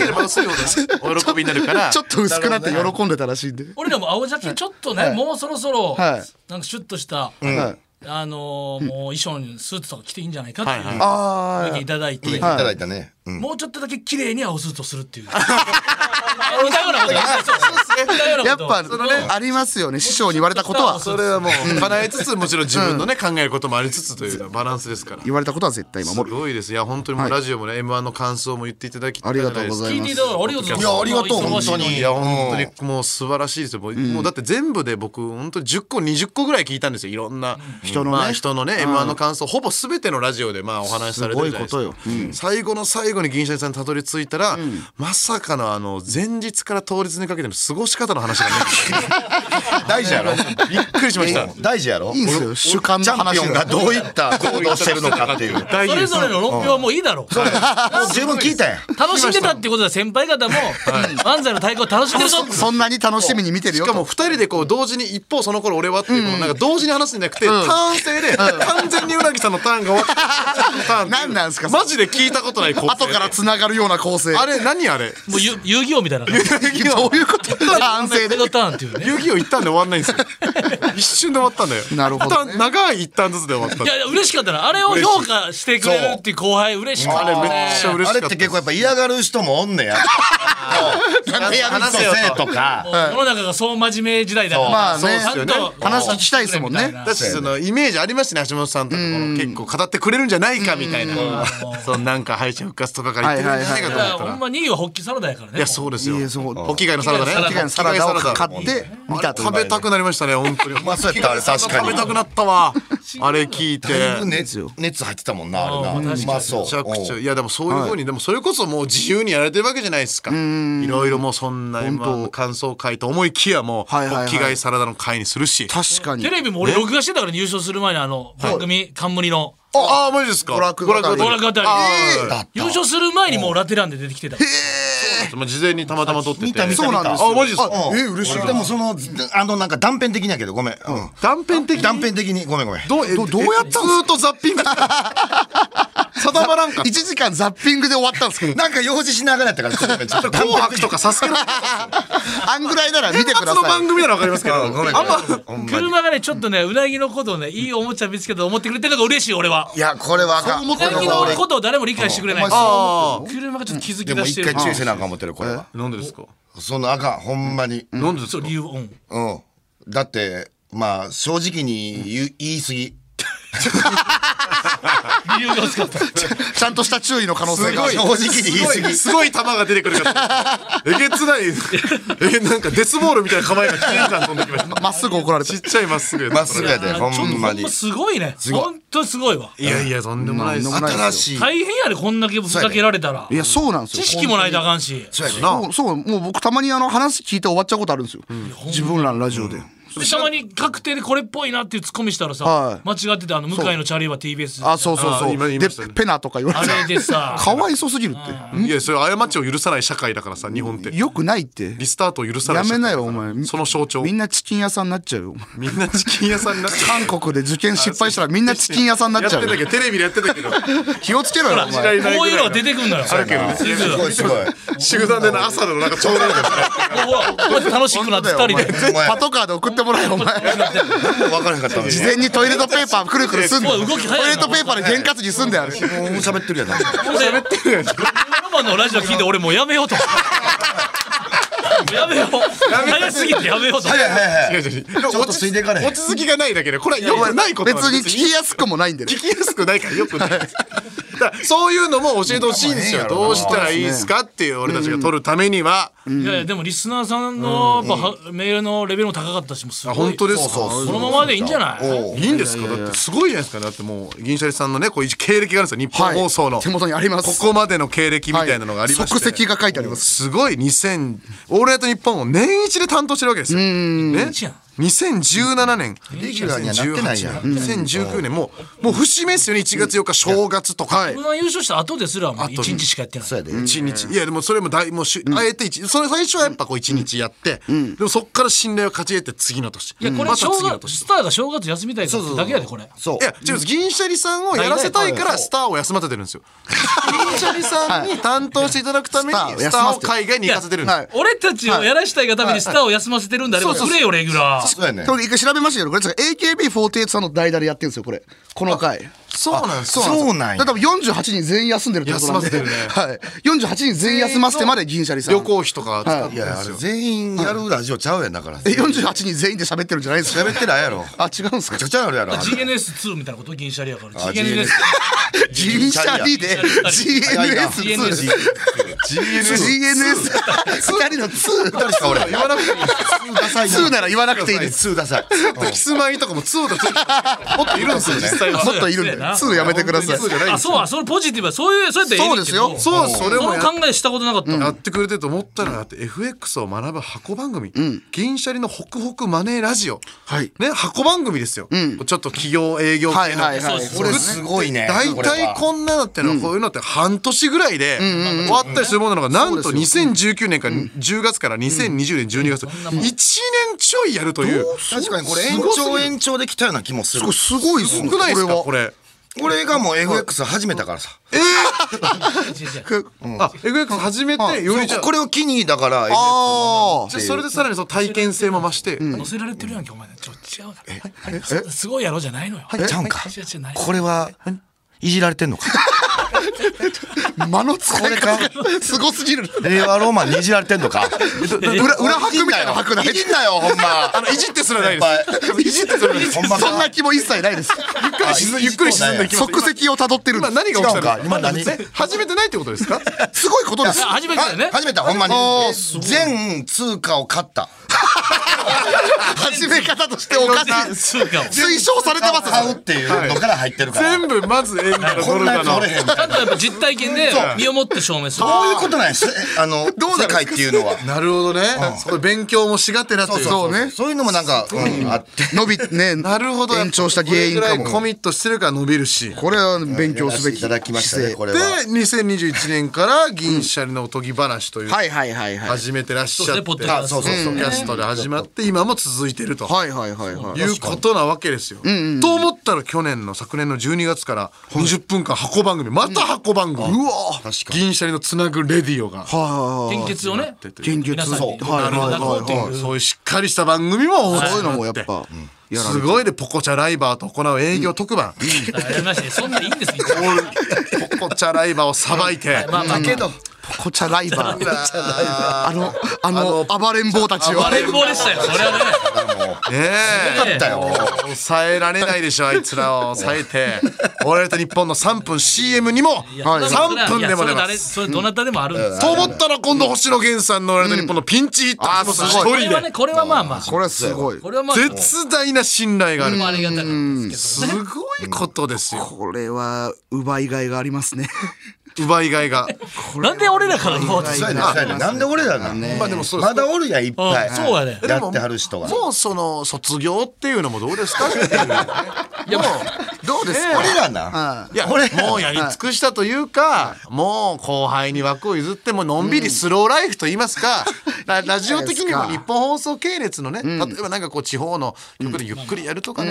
喜びになるから。ちょっと薄くなって喜んでたらしいんで。俺らも青ジャケちょっとね、もうそろそろ、はい。なんかシュッとした、はい。あのーもう衣装にスーツとか着ていいんじゃないかっていうあ意見いただいて、いただいたね。うん。もうちょっとだけ綺麗に青スーツをするっていう。[LAUGHS] [LAUGHS] [LAUGHS] やっなことぱ、ありますよね。師匠に言われたことは。それはもう叶えつつもちろん自分のね考えることもありつつというバランスですから。言われたことは絶対す守る。ごいです。いや本当にもうラジオもね M1 の感想も言っていただきありがとうございます。聞いていただからありがとうございます。いやありがとう本当に。いや本当にもう素晴らしいですよ。もう,、だって全部で僕本当に10個20個ぐらい聞いたんですよ。いろんな人のね。まあ、人のね M1 の感想ほぼ全てのラジオでまあお話しされてるじゃないですか。すごいことよ。最後の最後後に銀シャリさんにたどり着いたら、まさかのあの前日から当日にかけての過ごし方の話がね。[LAUGHS] 大事やろ？びっくりしました。大事やろ？いいんすよ。主観の話がどういった行動してるのかっていう。それぞれの論評はもういいだろ。う。もう十分聞いたや。ん [LAUGHS] 楽しんでたってことは先輩方も漫才の太鼓を楽しんでるぞそんなに楽しみに見てるよと。しかも二人でこう同時に一方その頃俺はっていうなんか同時に話すんじゃなくて、ターン制で完全にうなぎさんのターンが終わった。[LAUGHS] 何なんすかマジで聞いたことない構成後から繋がるような構成。あれ何あれ？もう遊遊戯王みたいな。どういうこと？反省でのターンっていうね。遊戯王一旦で終わんないんですよ。一瞬で終わったんだよ。なるほどね一旦長い一旦ずつで終わった。いやいや嬉しかったな。あれを評価してくれるっていう後輩嬉しかったあれめっちゃ嬉しかった。あれって結構やっぱ嫌がる人もおんねや。なんでやるんせえとか。世の中がそう真面目時代だから。まあね。ちゃんと話聞きたいですもんね。みたいなだしそのイメージありましたね橋本さんとかこの結構語ってくれるんじゃないかみたいな。[LAUGHS] そのなんか敗者復活とかから言ってるんじゃないかと思ったら。ほんまにはホッキサラダやからね。いやそうですよ。いやそうホッキ貝のサラダね。ホッキ貝のサラダを買って見たという食べたくなりましたね本当に。[LAUGHS] まあそうやったあれ確かに食べたくなったわ。あれ聞いて。熱熱入ってたもんなあれな。うまそう。めちゃくちゃ。いやでもそういうふうに、でもそれこそもう自由にやられてるわけじゃないですか。いろいろもうそんな感想会と思いきやもう、はいはいはい。ホッキ貝サラダの会にするし。確かに。テレビも俺録画してたから入賞する前にあの番組冠の。ああマジですか？娯楽語り娯楽あたり優勝する前にもうラテランで出てきてた。ーまあ事前にたまたま撮ってて。見た見たそうなんですよ。あマジですか？あえ嬉しい。でもそのあのなんか断片的にやけどごめん、うん、断片的に？断片的に。ごめんごめん。どうえどどうやったずーっとザッピング定まらんかっ1時間ザッピングで終わったんですけど。なんか用事しながらやったからちょっとちょっとた [LAUGHS] 紅白とかサスケの。[LAUGHS] あんぐらいなら見てください。の番組ならわかりますけど。ごめんあんま車がねちょっとねうなぎのことをねいいおもちゃ見つけたと思ってくれてるのが嬉しい俺は。いやこれはあかん。そうなぎのことを誰も理解してくれない。車がちょっと気づでも一き出してる回注意せなあかん思ってるこれは。あなんでですか？そんなあかんほんまに。なんでですか？理由うんうん。だってまあ正直に言い言い過ぎ理由が薄かったちゃんとした注意の可能性が。正直に言い過ぎ。すごい球が出てくるから。えげつない。えなんかデスボールみたいな構えが1年間飛んできました。まっすぐ怒られてちっちゃいまっすぐまっすぐやでほんまに。すごいね。ごい。本当すごいわ。いやいやとんでもないです。新しい。大変やでこんだけふざけられたら。いやそうなんですよ。知識もないとあかんし。そうやでなそうそうもう僕たまにあの話聞いて終わっちゃうことあるんですよ、自分らのラジオで、でたまに確定でこれっぽいなっていうツッコミしたらさ、はい。間違っててあの向井のチャリは TBS あそうそうあそう。で今言いましたね。ペナとか言わあれて。れでさ。[LAUGHS] かわいそすぎるって。いやそれ過ちを許さない社会だからさ日本って。よくないって。リスタートを許さないやめなよお前。その象徴。みんなチキン屋さんになっちゃうよ。みんなチキン屋さんになって韓国で受験失敗したらみんなチキン屋さんになっちゃうよ。やってたけどテレビでやってたけど。気をつけろよお前。こういうのが出てくんのよ。あるけどねすごいすごい。集団での朝のなんかちょうどいい。からほらこうやって楽しくなって二人で。お前。パトカーで送ってもらえよお前。[LAUGHS] 分からへんかった事前にトイレットペーパーくるくるすんでトイレットペーパーで験担ぎすんであるもう喋ってるやん。喋ってるマのラジオ聞いて俺もうやめようとやめよう。早すぎてやめようと。はいはいはい違う違う違う。ちょっとついていかれへん落ち着きがないだけでこれはよくないこと別なんに聞きやすくもないんでね。聞きやすくないからよくない。だからそういうのも教えてほしいんですよ。どうしたらいいですかっていう俺たちが取るためには、いやいやでもリスナーさんのやっぱはメールのレベルも高かったしもうすごい。あ本当ですか？このままでいいんじゃない？おう。いいんですか？だってすごいじゃないですか。だってもう銀シャリさんのねこういう経歴があるんですよ。日本放送の、手元にあります。ここまでの経歴みたいなのがありまして、即席が書いてあります。すごい2000オールナイトニッポンを年一で担当してるわけですよ。ね。一やん2017年。レギュラーにはなってないやん。2018 2019年もうもう節目ですよね。1月4日正月とか。この優勝した後ですらもう一日しかやってない。そうやで。一日。いやでもそれも大もうし、あえて一それ最初はやっぱこう一日やって、でもそっから信頼を勝ち得て次の年。いやこれまた正次の年。月スターが正月休みたいからってだけやでこれ。そう。いや違うんです。銀シャリさんをやらせたいからスターを休ませてるんですよ。[LAUGHS] 銀シャリさんに担当していただくためにはい。スターを海外に行かせてるんです。はい。俺たちをやらしたいがためにスターを休ませてるんだ。あればくれよレギュラーそうやね一回調べましたけどこれ AKB48 さんの代打でやってるんですよこれ。この回。そうなんです。よそうなんや。だから48人全員休んでるってことなんで。休ませてるね。はい、48人全員休ませてまで銀シャリさん。旅行費とか使ってい。やあれるんですよ全員やるラジオちゃうやんだからえ48人全員で喋ってるんじゃないですか？喋ってないやろ。[LAUGHS] あ違うんですか？めちゃくちゃあるやろ GNS2 みたいなこと銀シャリやから。あ GNS 銀シャリで GNS2 GNS 二人の2しか俺言わな。くてい。いダサい。2なら言わなくていい。です2ダサい。キスマイとかも2だつい。てるもっといるんですよ実際は。もっといるんでな。すぐやめてください。そうじゃないんあそうあそれポジティブ。はそういうそうやってそうですそうそれそも考えしたことなかったやってくれてると思ったらだって FX を学ぶ箱番組、銀シャリのホクホクマネーラジオ、はい。ね箱番組ですよ、ちょっと企業営業系の、はいはい。これす。ごいね大体こんなのってのはこういうのって半年ぐらいで終わったりするものなのがなんと2019年から10月から2020年12月1年ちょいやるという。確かにこれ延長延長できたような気もする。すごいですね。少ないですか？ここれは。れ俺がもう FX 始めたからさ。[LAUGHS] あ FX 始めてよりじゃあ。これを機にだからあじゃあそれでさらにその体験性も増して、乗せられてるやんけお前ちょっと違うなすごいやろじゃないのよ。ちゃうんか。これはい。じられてんのかあ [LAUGHS] 間の使い方がすごすぎる。令和ローマンにいじられてんのか？裏裏拍みたいな拍ない。いじんなよほんま。あのいじってすらないです。いじってすらないです。そんな気も一切ないです。ゆっくり沈んゆっくり沈んでいきます即席をたどってる。今何が起きた違うんか。の今何？え始めてないってことですか？すごいことです。あ初めてだよね。始めたほんまに。全通貨を買った始め方としておかしい。推奨されてます買うっていうのから入ってるから。全部まず円からド。こんルかのなやつおれへんみちゃんとやっぱ実体験で身をもって証明する。そういうことなん [LAUGHS] ですあの世界っていうのは。なるほどね、それ勉強もしがてらっていう。そうね。そういうのもなんか、うん、あって。伸びねなるほど。延長した原因かこれぐらいコもミットしてるから伸びるし。これは勉強すべきいただきましたねこれでは2021年から銀シャリのおとぎ話という、はいはいはいはい。始めてらっしゃって。そうですねポッドキャスト。そうそうキャストで始まって今も続いてると、はいはいはいはい。いうことなわけですよ。と思ったら去年の昨年の12月から20分間箱番組また箱番組、うわ銀シャリのつなぐレディオが献血をね献血はいはいはいなるほどってい。うそういうしっかりした番組もそういうのもやっぱやられてすごいでポコチャライバーと行う営業特番、やりましたねそんなんいいんです。よ [LAUGHS] ポコチャライバーをさばいて、まあまあけどポコチャライバー。あのあの暴れん坊たちを。バレーボーでしたよ。それはねねえ。だったよ。抑えられないでしょあいつらを。抑えて「俺と日本の3分 CM」にもはい3分でも出ます。それどなたでもあるんです。と思ったら今度星野源さんの「俺と日本のピンチヒッター」あーすごい。これはね。これはまあまあ。これはすごい。これはまあ絶大な信頼がある。すごいことですよ。これは奪いがいがありますね奪いがいが。[LAUGHS] なんで俺らから言おうとなんで俺らがまあでもそうまだおるやんいっぱい。うんそうやね。やってはる人が。もうその卒業っていうのもどうですか？っていういやもうどうですか？俺らな。いや俺もうやり尽くしたというか、もう後輩に枠を譲ってものんびりスローライフと言いますか、ラ [LAUGHS] ラジオ的にも日本放送系列のね、例えばなんかこう地方の曲でゆっくりやるとかね、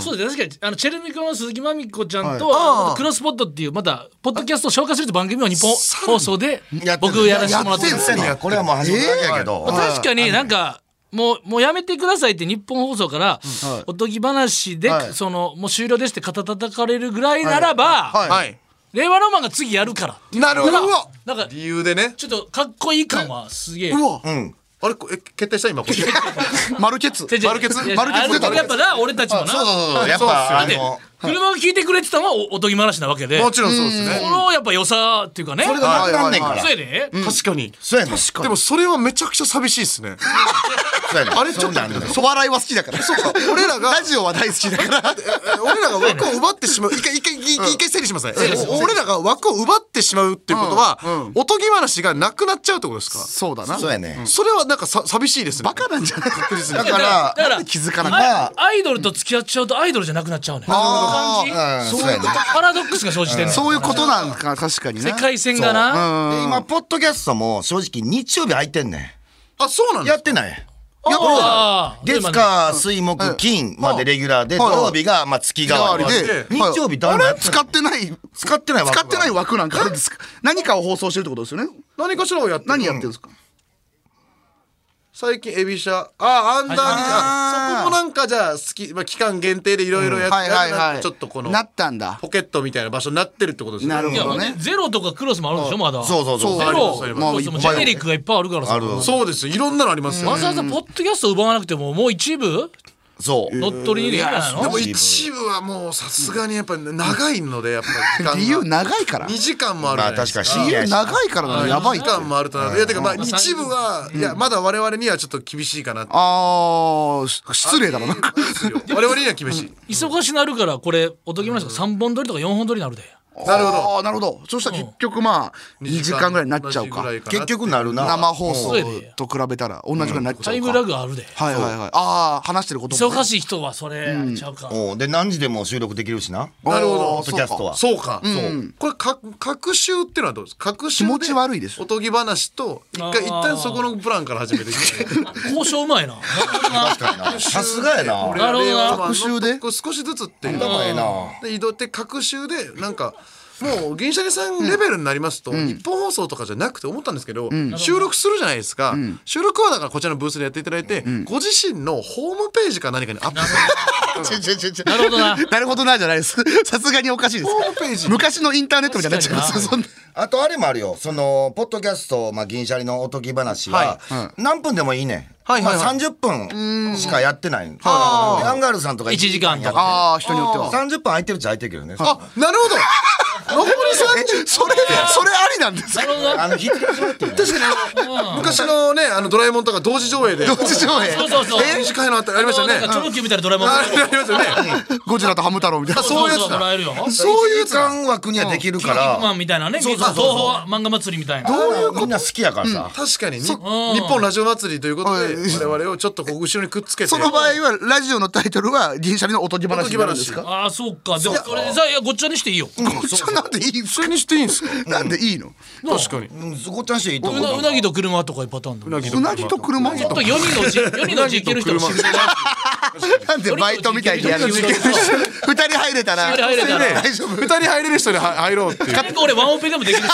そうです確かにあのチェルミコの鈴木まみこちゃんと、クロスポットっていうまたポッドキャストを紹介するって番組を日本放送で僕やらせてもらってるんですよ。これはもう始まっただけやけど、まあ確かになんかもうもうやめてくださいって日本放送からおとぎ話で、はい。そのもう終了ですって肩叩かれるぐらいならば、はい。はい。令和ロマンが次やるからなるほど。なんか理由でね。ちょっとかっこいい感はすげえ。うわ。うん。あれこえ決定した？今これ。マル [LAUGHS] ケツ。違う違う丸血いや丸血あの時やっぱな俺たちもな。そうそうそうやっぱよあの車が聞いてくれてたのはおおとぎ話なわけで。もちろんそうですね。このやっぱ良さっていうかね。それがなくなんねんからそうやで。確かに。そうやねん。でもそれはめちゃくちゃ寂しいですね。そうやねん。あれちょっとそうなんだよお笑いは好きだから。そうか。俺らがラジオは大好きだから。え俺らが枠を奪ってしまう。一回一回一回一回整理しますね、お俺らが枠を奪ってしまうっていうことは、おとぎ話がなくなっちゃうってことですか？そうだな。そうやねん。それはなんかさ寂しいですね。バカなんじゃない？だからだから気づかなかっあアイドルと付き合っちゃうとアイドルじゃなくなっちゃうねん感じ？うんそうやね。んパラドックスが生じてんねん。そういうことなんか確かにね世界線がな。で今ポッドキャストも正直日曜日空いてんねあそうなんやってない。あー。月火水木金までレギュラーで土はい。曜日がまあ月替わりで。日曜日誰使ってない？使ってない枠が。使ってない枠なんかあるんですか？何かを放送してるってことですよね何かしらをやってる。何やってるんですか？最近エビシャ。あアンダーあそこもなんかじゃあ好き、まあ、期間限定でいろいろやって、はいはいはい。ちょっとこのなったんだ。ポケットみたいな場所になってるってことですね。なるほどね。ゼロとかクロスもあるんでしょまだ。そうそうそう。ゼロもジェネリックがいっぱいあるからさ。あるそうですよ。いろんなのありますよ、わざわざポッドキャスト奪わなくてももう一部そう。乗っ取りにできないでのも一部はもうさすがにやっぱり長いのでやっぱり時間が。理由長いから2時間もあるじゃないですか、まあ確かに。理由長いからなのやばい2って時間もある。となるといやてかまあ一部はいやまだ我々にはちょっと厳しいかなって。あーし失礼だろなんか。我々には厳しい。忙しなるからこれおとぎ話が3本撮りとか4本撮りになるでなるほど。なるほど。そしたら結局まあ2時間ぐらいになっちゃうか。結局なるな。生放送と比べたら同じぐらいになっちゃうか。タイムラグあるで。はいはいはい。ああ話してること忙しい人はそれちゃうか。おうで何時でも収録できるしな。なるほど。ポッドキャストは。そうか、そう。これか隔週っていうのはどうですか？隔週で気持ち悪いです。おとぎ話と一回一旦そこのプランから始めて [LAUGHS] 交渉うまいな。確かにな。[LAUGHS] さすがやな。俺ら令和版の隔週で？少しずつっていう。で移動って隔週でなんかもう銀シャリさんレベルになりますと、ニッポン放送とかじゃなくて思ったん。ですけど、収録するじゃないですか、収録はだからこちらのブースでやっていただいて、ご自身のホームページか何かにアップする。なるほどな。[LAUGHS] なるほどな。じゃないです。[LAUGHS] さすがにおかしいです。ホームページ。昔のインターネットみたいになっちゃいますそんな。あとあれもあるよ。そのポッドキャスト、まあ、銀シャリのおとぎ話は、何分でもいいね。はいはいはい。まあ、30分しかやってない。アンガールズさんとか1時間とか。ああ人によっては。30分空いてるっちゃ空いてるけどね。あなるほど残り30それそれありなんですか？あの引っ確かにあの昔のねあのドラえもんとか同時上映で。同時上映。そうそうそう。短いのあったありましたね。なんかチョロ Q みたいなドラえもん。あありますよね。ゴジラとハム太郎みたいな。そういうやつだ。そういう時間枠にはできるかキン肉マらンみたいなね東そうそうそう宝漫画祭りみたいな。みんな好きやからさ、確かに。に日本ラジオ祭りということで我々をちょっとこう後ろにくっつけて。その場合はラジオのタイトルは銀シャリのおとぎ話になるんですか？ああそうか。でもそれでさいやごっちゃにしていいよ。そんなんでいいそれにしていいんですか？なんでいいの？確かに。うん、そこちゃんしていいと思う。うなうなぎと車とかいうパターンだ。うなぎうなぎと車？ちょっと4人の [LAUGHS] うち4人のうち行ける人なんでバイトみたいにやる [LAUGHS] 二人入れたら。二人入れたら。大丈夫？二人入れる人では入ろうっていう。結構俺ワンオペでもできるし。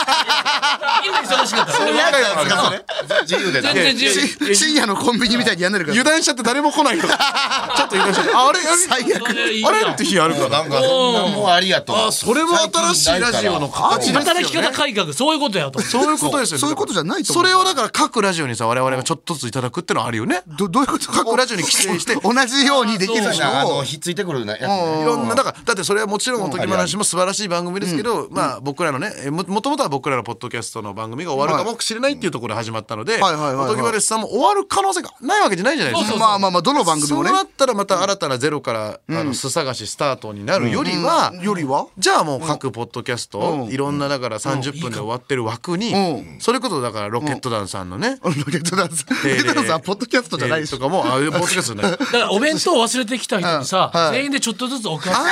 みんな忙しか？ったそういう回もあるか？それ自由でな全然自由。し深夜のコンビニみたいにやんなるから。油断しちゃって誰も来ないとか [LAUGHS] ちょっと油断しちゃってああれ？最悪。それいいあなれ？って日あるから。なんかそんなもうありやと。あそれも新しいラジオの形ですよ働き方改革そういうことやと。そういうことですよね。そういうことじゃないと思そうれをだから各ラジオにさ我々がちょっとずついただくってのはあるよね。ど [LAUGHS] どういうこと？各ラジオに規定して同じようにできる人あのをひっついてくるやついねろんなだからだってそれはもちろんおとぎ話も素晴らしい番組ですけど、まあ僕らのねえももともとは僕らのポッドキャストの番組が終わるかもしれないっていうところで始まったので、はい。はい。はい。はい。おとぎ話さんも終わる可能性がないわけじゃないじゃないですか。まあまあまあどの番組そうもねなったらまた新たなゼロから、あの巣探しスタートになるよりは、よりはじゃあもう各ポッドキャスト、うん。いろんなだから30分で終わってる枠に、うん。それこそだからロケット団さんのね、ロケットダンス。[LAUGHS] ロケえー。ットダンスはポッドキャストじゃないとかもあポッドキャストじゃないだからお弁当忘れてきた人にさ、全員でちょっとずつ送らせて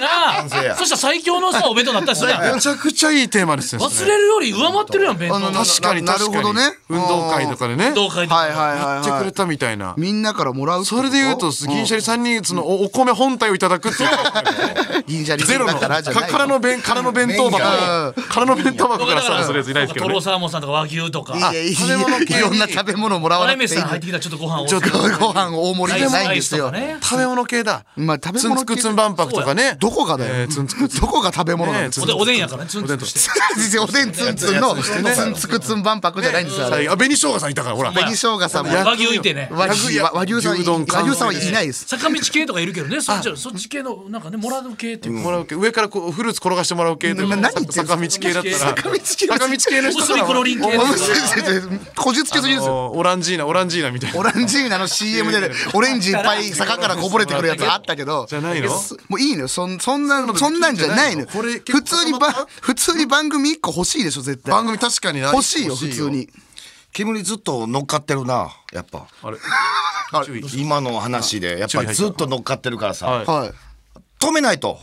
な成や。そしたら最強のさお弁当になったりするや。んめちゃくちゃいいテーマですよ忘れるより上回ってるやん弁当確かになな確かに。るほどね。運動会とかでね。運動会とか。はいはいはいはいやってくれたみたいな。みんなからもらうそれで言うと銀シャリさんにそのおお米本体をいただくっていう。[LAUGHS] 銀シャリゼロのだからの弁空の弁当箱。うん空の弁当箱からだからスタートするやついないですけどね。トロサーモンさんとか和牛とか。いやいやい食べ物系。にやいろんな食べ物もらわなくていいさん入ってきたらちょっとご飯をちょっとご飯大盛りじゃないんですよ。ね。食べ物系だ。まあ食べ物系ツクツン万博とかね。どこがだよ。えーツンツクツン。どこが食べ物なの？ねおでおでんやからねツンツンとして。おでん [LAUGHS] ツンツンのツンツクツン万博じゃないんですよあ紅生姜さんいたからほら。紅生姜さんも。和牛いてね。和牛和和牛さん和牛さんはいないです。坂道系とかいるけどね。そっちそっち系のなんかねもらう系っていうか。もらう系。上からこうフルーツ転がしてもらう系というかな何言ってんすか坂道系だったら。坂道系坂道系の人薄いクロリン系おこじつけすぎですよ。オランジーナオランジーナみたいな。オランジーナの CM でオレンジいっぱい坂からこぼれてくるやつあったけどじゃないの？すもういいのよ。そんそんなそんなんじゃないの？よ。これ結構普通にば普通に番組1個欲しいでしょ絶対。番組確かにな。欲しいよ普通に。煙ずっと乗っかってるなやっぱ。あれ？注意。今の話でやっぱりずっと乗っかってるからさ、はい。はい止めないと。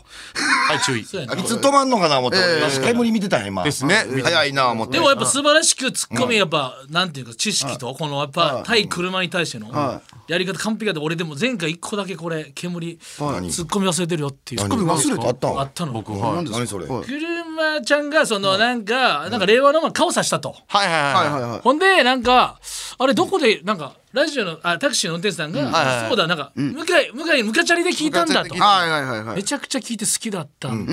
はい注意。いつ止まんのかな思って、煙見てたんや今。ですね。早いな思って。でもやっぱ素晴らしくツッコミやっぱなんていうか知識とこのやっぱ対車に対してのやり方完璧だって俺でも前回一個だけこれ煙ツッコミ忘れてるよっていう。何？コミ忘れてあったん？あったの。僕何？それ、車ちゃんがそのなんかなんか令和のまま顔さしたと。はいはい。はいはいはい。ほんでなんかあれどこでなんかラジオのあタクシーの運転手さんがそうだなんか向井向井ムカチャリで聞いたんだと。はいはいはいはい。めちゃくちゃ聞いて好きだったん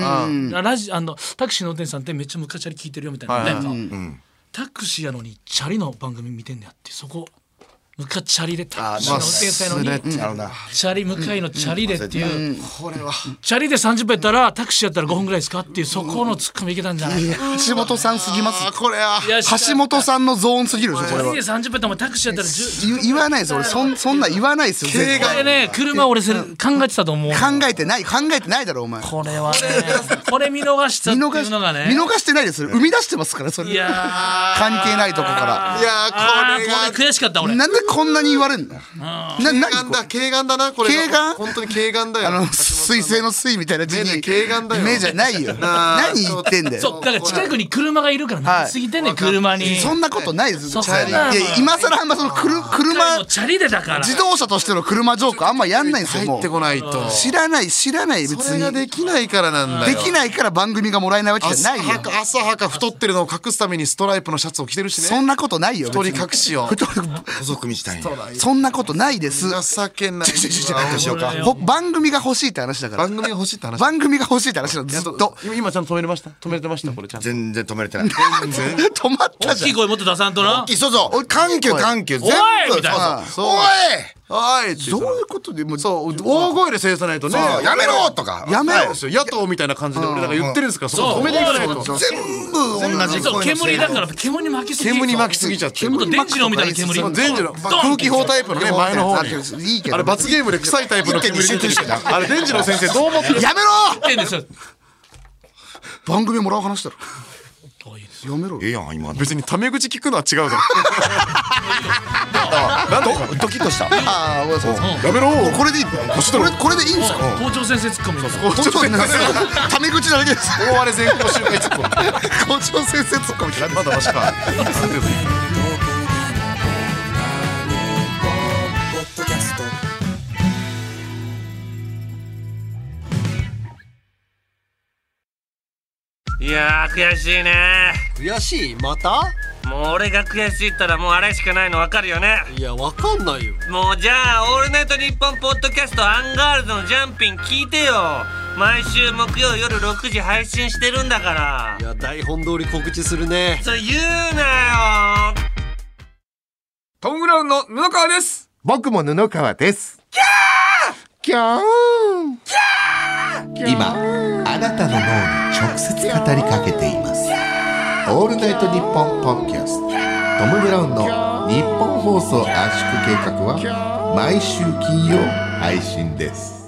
だ、ラジあのタクシーの運転手さんってめっちゃムカチャリ聞いてるよみたいな、はいなんか、タクシーやのにチャリの番組見てんねやってそこ向かチャリでタクシーの運転手さんのにチャリ向かいのチャリでっていう、これは。チャリで30分やったらタクシーやったら5分ぐらいですかっていうそこのツッコミいけたんじゃないか。橋本さんすぎます。あこれは。橋本さんのゾーンすぎるでしょこれは。チャリで30分やったらお前タクシーやったら10言言わないです俺。そんそんなん言わないですよ絶こ対。れね車俺それ考えてたと思う。考えてない考えてないだろお前。これはねこれ見逃したって見逃いうのがね。し見逃してないですよ。生み出してますからそれ。いやー。関係ないとこかいやこれが悔しかった俺。らなんでこんなに言われんの？な軽何眼だ軽眼だなこれ軽眼本当に軽眼だよ。あの水星の水みたいな字に軽眼だよ。目じゃないよ。[LAUGHS] なあ。何言ってんだよ。そうだから近くに車がいるからはい。なすぎてんねん車に。そんなことないです。そチャリ。いや今更あんまそのくる車チャリでだから。自動車としての車ジョークあんまやんないんですよも入ってこないと。う知らない知らない別それがにできないからなんだよ。できないから番組がもらえないわけじゃ浅ないよ。はか浅はか太ってるのを隠すためにストライプのシャツを着てるしね。そんなことないよ太り隠しを。太り [LAUGHS] 細く見したいんや。そんなことないです。情けない。番組が欲しいって話だから。番組が欲しいって話。番組が欲しいって話なのずっと今今ちゃんと止めれました？止めてました？これちゃんと。全然止めれてない。止まった大じゃん。きい声もっと出さんとな。そうそう。緩急緩急。全部おいみたい。なおいはいどういうことでもうそう大声で制さないとね。やめろとか。やめろですよ。野党みたいな感じで俺らが言ってるんですか？らそこ止めていかないと。全部同じそ煙だから煙巻きすぎ煙巻きすぎちゃって。もっと電池のみたいな煙。そう全時のドン空気砲タイプのね前の方に。いいけどあれ罰ゲームで臭いタイプの煙出てるあれ電池の先生どう思ってる？やめろってんですよ。番組もらう話だろやめろ。ええやん今別にタメ口聞くのは違うだろ。[LAUGHS] ドドキッとした。ああそうそうやめろ。これでいいこれこれでいいんですか？校長先生ツッコミです校長先生。タメ口だけです。大荒れ全校集会ツッコミ校長先生ツッコミって何まだマシか [LAUGHS] [LAUGHS] やー悔しいね。悔しい？また？もう俺が悔しいったらもうあれしかないの分かるよね。いやわかんないよ。もうじゃあ「オールナイトニッポン」ポッドキャストアンガールズのジャンピン聞いてよ。毎週木曜夜6時配信してるんだから。いや台本通り告知するね。それ言うなよ。トム・ブラウンの布川です。僕も布川です。キャー今あなたの脳に直接語りかけています「オールナイトニッポン」ポッキャスト。トム・ブラウンの日本放送圧縮計画は毎週金曜配信です。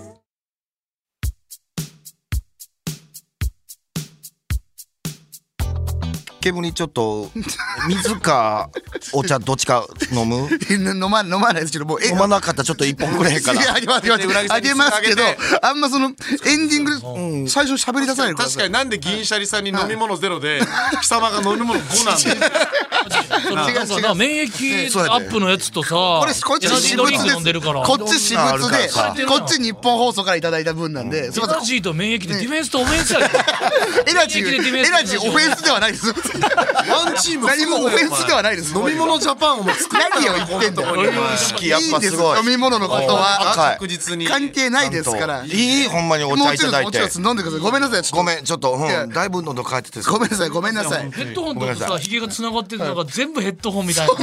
煙ちょっと水かお茶どっちか飲む？[LAUGHS] 飲ま飲まないですけどもうえ飲まなかったらちょっと一本くれへんから。あげますあげます。あげますけどあんまそのエンディングで最初喋り出さないでください。確かになんで銀シャリさんに飲み物ゼロで貴様が飲み物5なん [LAUGHS] だよなんかな免疫アップのやつとさこれこっち私物飲んでるから。こっち私物でさ。こっち日本放送からいただいた分なんでエナジーと免疫でディフェンスとオフェンスやで。エナジー免疫でディフェンスエナジーオフェンスではないですワンチーム何もオフェンスではないです。飲み物ジャパンを作る。何を言ってんだよ。意識やっいいんです。ぱすごい飲み物のことは。確実に。関係ないですから。いいほんまにお茶いただいて。飲んでください。ごめんなさい。ちょっとごめんちょっと、だいぶ喉乾いててごめんなさいごめんなさい。ヘッドホンとさいさヒゲが繋がってるのが全部ヘッドホンみたいな。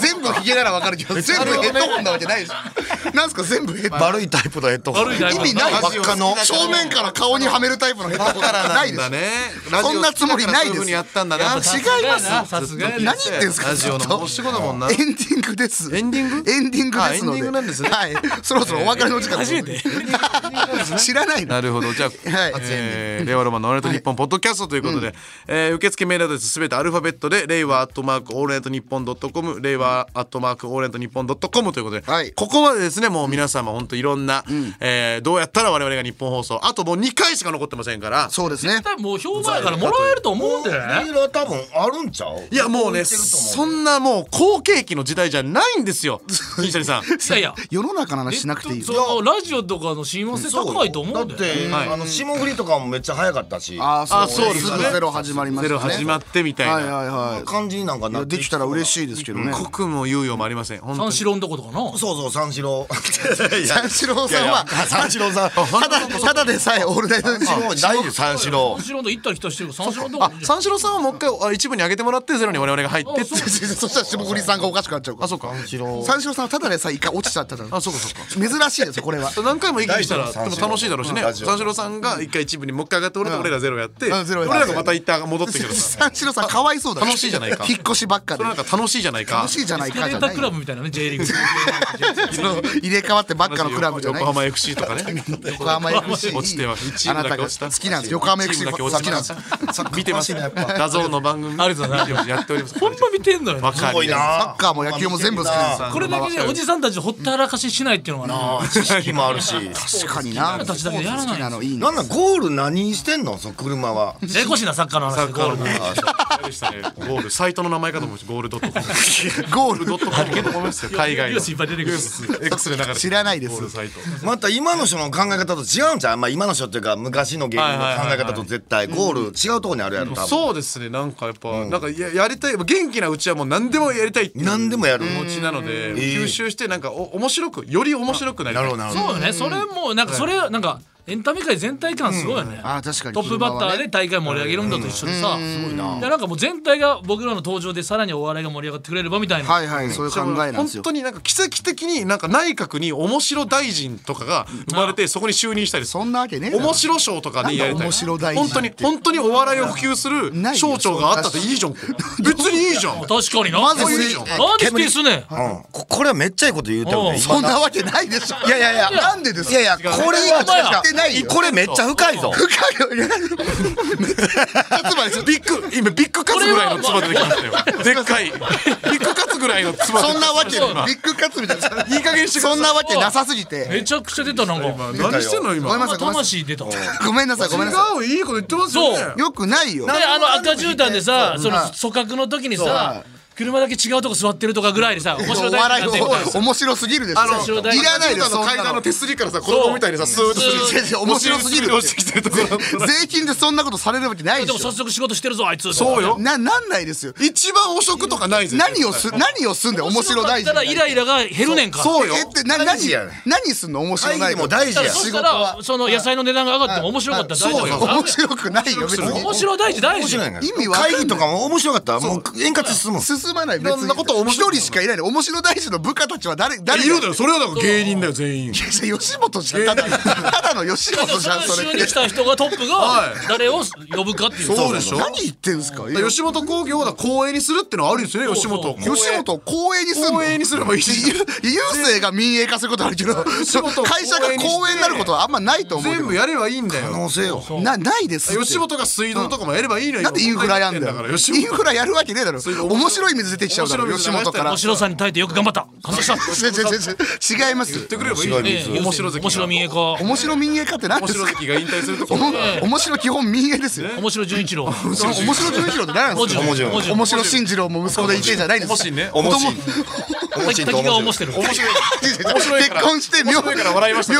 全部ヒゲならわかるけど全部ヘッドホンなわけないでしょ。なんすか全部ヘッドホン。悪いタイプのヘッドホン。意味ない。真っ赤の。正面から顔にはめるタイプのヘッドホン。からなです。ないんだねそんなつもりないですったんだな。違いますさすがやな何言ってんすかラジオの申し子だもんな。エンディングです。エンディング？エンディングですので。あエンディングなんですね。はい。そろそろお別れの時間初めて。[LAUGHS] 知らないの。なるほど。じゃあ、令和ロマンのオールナイトニッポンポッドキャストということで、えー受付メールアドレスすべてアルファベットで令和アットマークオールナイトニッポンドットコム令和アットマークオールナイトニッポンドットコムということで、はい。ここまでですねもう皆様本当いろんな、えーどうやったら我々がニッポン放送あともう2回しか残ってませんから。そうですね。もう評判やからもらえると思うんだよねメールは多分あるんちゃう？いやもうねそんなもう好景気の時代じゃないんですよ [LAUGHS] 銀シャリさん。いやいや。世の中の話しなくていいそのラジオとかの親和性高いと思うんだよだって、はい。あの霜降りとかもめっちゃ早かったし。ああそうですすね。ぐゼロ始まりまゼしたねロ始まってみたいな、はいはいはい。感じになんかなってできたら嬉しいいですけどね。刻も猶予もありません本当に。三四郎のとことかなそうそう三四郎。三四郎さんは三四郎さん [LAUGHS] ただただでさえオールナイト三四郎。三四郎と行ったり来たりしてる三四郎のとこあ三四郎さんはもう一回あ一部に上げてもらってゼロに我々が入ってって。そしたら霜降りさんがおかしくなっちゃうから。あそうか。三四郎。さんはただでさえ一回落ちちゃったからあそうかそうか。珍しいですよこれは。何回も行き来したらでも楽しいだろうしね。三四郎さんが一回一部にもう一回上がって俺と俺らゼロやって。うん。ゼロやって。俺らがまた一旦戻ってくるさ。三四郎さんかわいそうだ楽しいじゃないか。引っ越しばっかで。それなんか楽しいじゃないか。楽しいじゃないスケレータかじゃないクラブみたいなね J リーグ。[LAUGHS] 入れ替わってばっかのクラブじゃない横浜 FC とかね。横浜 FC 落ちてはチーあなたがムだけ落ちた好きなんです。横浜 FC 好きなんです。見てます画像の番組。ありがとうございます。やっております。ほんま見てんのよサッカーも野球も全部好きこれだけでおじさんたちほったらかししないっていうのかな。知識もあるし。確かにな。たちだけでやらない。のいいね。なんだゴール何してんの？その車は。ややこしいなサッカーの話。すサッカーのゴールのあでしたね。ゴールサイトの名前かと思いましたゴールドットコム。ゴールドットコム。[LAUGHS] だと思いますよ海外の。知らないです。また今の人の考え方と違うんじゃん。まあ今の人っていうか昔の芸人の考え方と絶対ゴール違うとこにあるやろ多分。そうですね。なんかやっぱ、なんかややりたい元気なうちはもう何でもやりたいっていう何でもやる。気持ちなので、え吸収してなんかお面白くより面白くなりたい。なるほどなるほど。そうよね。それもなんかそれなんかエンタメ界全体感すごいよね、あー確かに。トップバッターで大会盛り上げるんだと一緒でさ、いやなんかもう全体が僕らの登場でさらにお笑いが盛り上がってくれればみたいな、はいはいそういう考えなん本ですよ。当になんか奇跡的になんか内閣に面白大臣とかが生まれてそこに就任したりそんなわけね面白賞とかでやりたい。面白大臣本当に本当にお笑いを普及する省庁があったっていいじゃん。別にいいじゃん。[LAUGHS] 確かにな。まずいいじゃん。否定すねうん。ここれはめっちゃいいこと言うてるうん。ねそんなわけないでしょ。いやいやいや。なんでですいやいやこれは言ってないよ。これめっちゃ深いぞ。深いよ。つまりビッグ今ビッグカツぐらいのつば出てきましたよでっかいビッグカツぐらいのつばそんなわけビッグカツみたいないい加減してそんなわけなさすぎてめちゃくちゃ出たなんか何してんの今ごめんなさいごめんなさ魂出たでいごめんなさいごめんなさ違ういいこと言ってますよよくないよあの赤絨毯でさそのはい組閣の時にさは車だけ違うとこ座ってるとかぐらいでさ面白大笑いを臣なんてみたいな面白すぎるでしょあのいらないでの階段の。手すりからさ子供みたいにさスーッとす面白すぎる税金でそんなことされるわけないでもでしょ早速仕事してるぞあいつ。そうよ。ななんないですよ。一番汚職とかないぜ。何をす何をすんだよ面白大臣だイライラが減るねんか。らそうよ。えってな何何すんの面白大会議も大事やだからそしたらその野菜の値段が上がっても面白かったら大丈夫。よ。面白くないよ別に。面白い大事大事。意味わかんない。会議とかも面白かったらもう円滑に進む進まない。別いろんなこと面に白い一人しかいない。の面白大臣の部下たちは誰誰いるだよ。それはだから芸人だよ全員。いや吉本じゃん。ただただの吉本じゃんそれ。就任した人がトップが誰を呼ぶかっていう。そうでしょ？何言ってんすか？吉本興業を公営にするってのはあるんですよね吉本。を吉本を公営にするの？公営にすればいいしゆ郵政が民営化することあるけど会社が公営になることはあんまないと思う全部やればいいんだ可よ。能性よなないです吉本が水道とかもやればいいのよ。なんでインフラやんだよ。イン本フラやるわけねえだろ。それで面白い水出てきちゃうだろ面白い水吉本から。面白さに耐えてよく頑張った。感謝した違います。言ってくればいい面白面白関面白民営化。面白民営化って何面ですか？白関が引退するとこ面白基本民営ですよ。面白純一郎。面白純一郎。って何なんですか？面白い文字面白進次郎も息子でいてじゃないんですか面白い。ね面白い。滝滝が面白い面白い。面白いから。結婚して名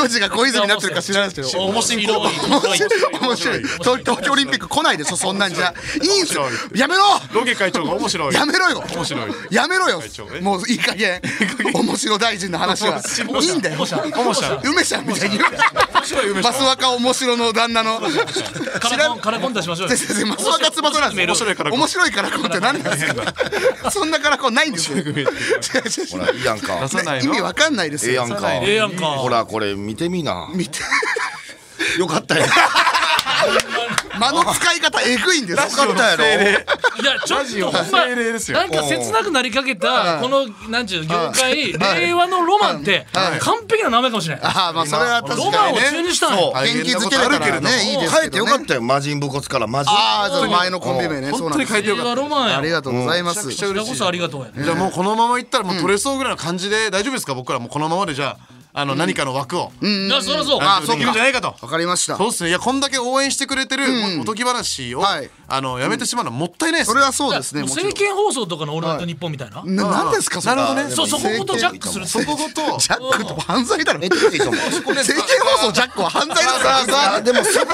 字が小泉になってるか知らないですけど面白い。面白い。面白い。面白い。東東京オリンピック来ないでしょそんなんじゃ。いいんすよ。やめろ。ロケ会長が面白い。やめろよ面白い。やめろよ。もういい加減。面白大臣の話は。い。いんだよ。梅ちゃんみたいに言う面白い梅マスワカ面白の旦那の。カラコンカラコン出しましょうよ。先生マスワカ翼なん。ですよ面白いから面白いからこうって何なんですか？そんなからこうないんですよ。ほらいいやんか。意味わかんないですよ。ええやんか。ええやんか。ほらこれ見てみな。見て。よかったよ間の使い方えぐいんですよ。ったやろ。いやちょっとほんま精霊ですよ。なんか切なくなりかけたこのなんちゅう業界令和のロマンって完璧な名前かもしれない。ああまあそれは確ロマンを中にしたんよ元気づけれたらね。いいです変えてよかったよ。魔人武骨から魔人ああじゃあ前のコンビ名ね。そう本当になんです。令書いてよかった。和ロマンやありがとうございます。こちらこそありがとうじゃあもうこのままいったらもう取れそうぐらいの感じで大丈夫ですか？僕らもうこのままでじゃああの何かの枠を。いやそりゃそう。あそういうん。じゃないかとわかりました。そうですね。いやこんだけ応援してくれてるおとぎ話をはい。あのやめてしまうのはもったいないです。それはそうですね政見放送とかの「オールナイトニッポン」みたいな？ななんですかそれなるほどね。そうそこごとジャックするそこごと。ジャックと犯罪だろえっといいと思う。[LAUGHS] 政見放送ジャックは犯罪ですから。あでもそこ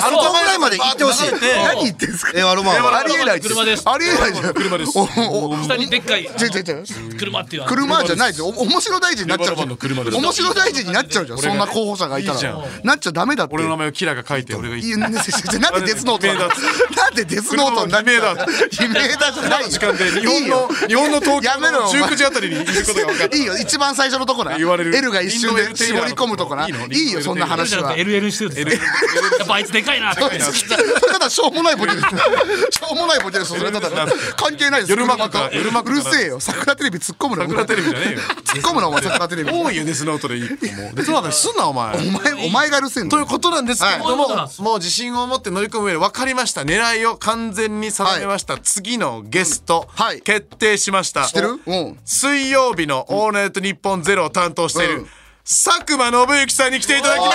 あのぐらいまで行ってほしい。何言ってんすか？ありえない車です。ありえないじゃん。車です。おお下にでっかい。車っていう車じゃないです。よお面白大臣になっちゃう車です面面白大臣になっちゃうじゃん。そんな候補者がいたら。なっちゃダメだって。俺の名前をキラが書いて俺が言い。やねね [LAUGHS] なんでデスノートなんでデスノートになっちゃう悲鳴だ。悲鳴だじゃないよ。時間で日本の日本の東京やめろのお前。19時あたりにいることが分かった。いいよ。一番最初のとこな言われる。L が一瞬で絞り込むとこないいのいいよそんな話は。LL にしてるんですね。やっぱあいつでかいな。ただしょうもないボケです。しょうもないボケですそれただ関係ないです。夜か。うるせえよ。桜テレビ突っ込むな桜テレビじゃねえよ。突っ込むなお前桜テレビ。多いよデスノートでいいもうすんなお前お前お前がうるせんということなんですけれども、はいもう自信を持って乗り込む上で分かりました狙いを完全に定めました、次のゲスト、はい決定しましたうん水曜日の「オールナイトニッポンゼロを担当している、佐久間信之さんに来ていただきま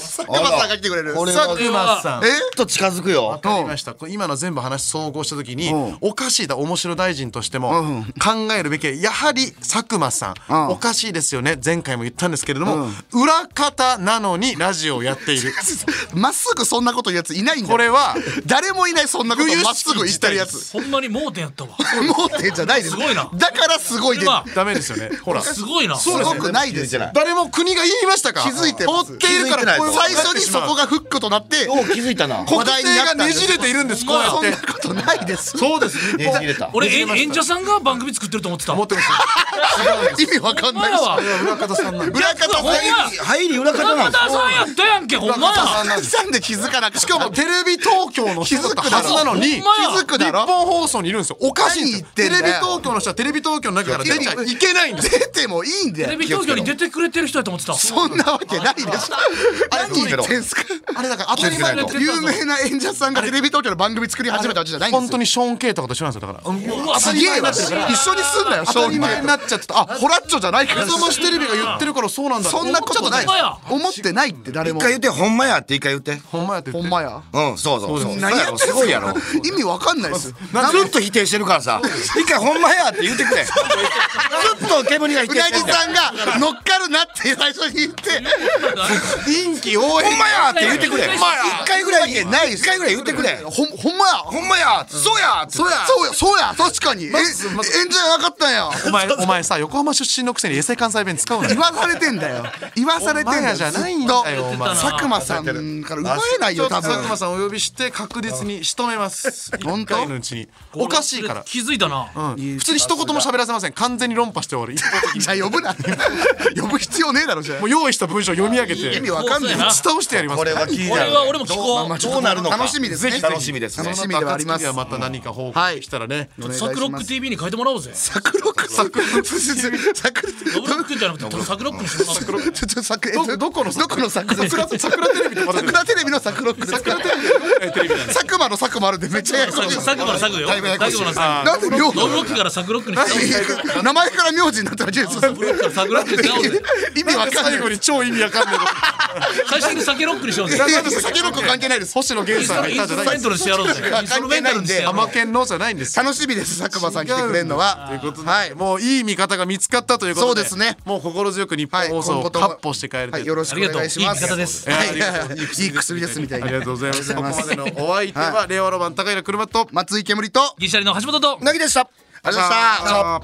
す。佐久間さんが来てくれる。これは佐久間さん。えっと近づくよ。わかりました。今の全部話総合した時に、うん。おかしいだ面白大臣としても、うん。考えるべきはやはり佐久間さん、うん。おかしいですよね前回も言ったんですけれども、裏方なのにラジオをやっている。[LAUGHS] まっすぐそんなこと言うやついないんだよ。これは誰もいないそんなこと冬まっすぐ言ってるやつ。ほんまに盲点やったわ。もうってんじゃないです。すごいな。だからすごいで今ダメですよね。ほら。すごいな。すごくないです。よ誰も国が言いましたか？気づいてます。放っているから最初にそこがフックとなってお気づいたな。国政がねじれているんです。こうやってそんなことないです。そうですね。じれた。俺え演者さんが番組作ってると思ってた。思ってます。意味わかんないお前は。裏方さんなんで裏方ほん。入り裏方なん中田さんやったやんけほんまや。なんで気づかなかったしかもテレビ東京の人だったはずなのに気づくだろ。日本放送にいるんですよ。おかしいテレビ東京の人はテレビ東京の中から出ちゃいけないんです出てもいいんだよ。テレビ東京に出てくれてる人やと思ってた。そんなわけないでしょ。何言ってんすか？あれだから当たり前の。有名な演者さんがテレビ東京の番組作り始めたわけじゃないんですよ。本当にショーン・ケイとかと一緒なんですよだから。すげえわ一緒にすんなよ当たり前になっちゃってたあホラッチョじゃないから。目覚ましテレビが言ってるからそうなんだ。そんなことない。思ってないって誰も。一回言ってほんまやって一回言って。ほんまやってほんまや。うんそうそうそう。何やすごいやろ。意味わかんないですずっと否定してるからさ。一回ほんまやって言ってくれ。ずっと煙が否うなぎ定してんだよさんが乗っかるなって最初に言って。臨機応ほんまやって言ってくれ。一回ぐらいいない一回ぐらい言ってくれ。ほんまや。ほんまや。そうや。そうや。そうや確かに。え演者じゃなかったんや。[LAUGHS] お前お前さ横浜出身のくせにエセ関西弁使うなよ。言わされてんだよ。言わされてんやじゃないんだよお前。佐久間さんから奪えないよ多分。佐久間さんお呼びして確実に仕留めます。本当？のうちに。おかしいから。気づいたな。うん。普通に一言も喋らせません。完全に論破して終わる。じゃあ呼ぶな。呼ぶ必要ねえだろじゃあ。もう用意した文章読み上げて。意味わかんな。い打ち倒してやります。これは気になるこれは俺も聞こう。まあちょっとどうなるのか。楽しみですね。楽しみですね。楽しみではあります。また何か報はい。告来たらねお願いします。サクロック TV に書いてもらおうぜ。サクロックサクロックサクロックロブロックじゃなくてサクロックにしてもらおうちょっとサクえどどこのどこのサクロック桜桜テレビとかで桜テレビのサクロックテレビ佐久間の佐久間あるんでめっちゃややこしいサクマのサクよのサなんで名クロブロックからサクロックにし名前から名字になったらジェイソンサクロックからサクロックにしてもらおうぜ意味わかんない最後に超意味わかんない最終的にロックにしようぜロック関係ないです星野源さんがイいたンストルメンじゃないですタルしてやろうぜインストルメンタルにしてやろう甘犬のじゃないんですよ楽しみ日です佐久間さん来てくれるのは。ということで、はい、もういい味方が見つかったということで。そうですね。もう心強く日本放送を発歩して帰る、はい、よろしくお願いします。いい味方です、はい、い。い薬ですみたいな。ありがとうございます。ここまでのお相手は令和ロマン高平車と松井煙と。ギシャリの橋本と。なぎでした。ありがとうございま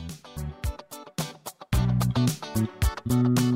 した。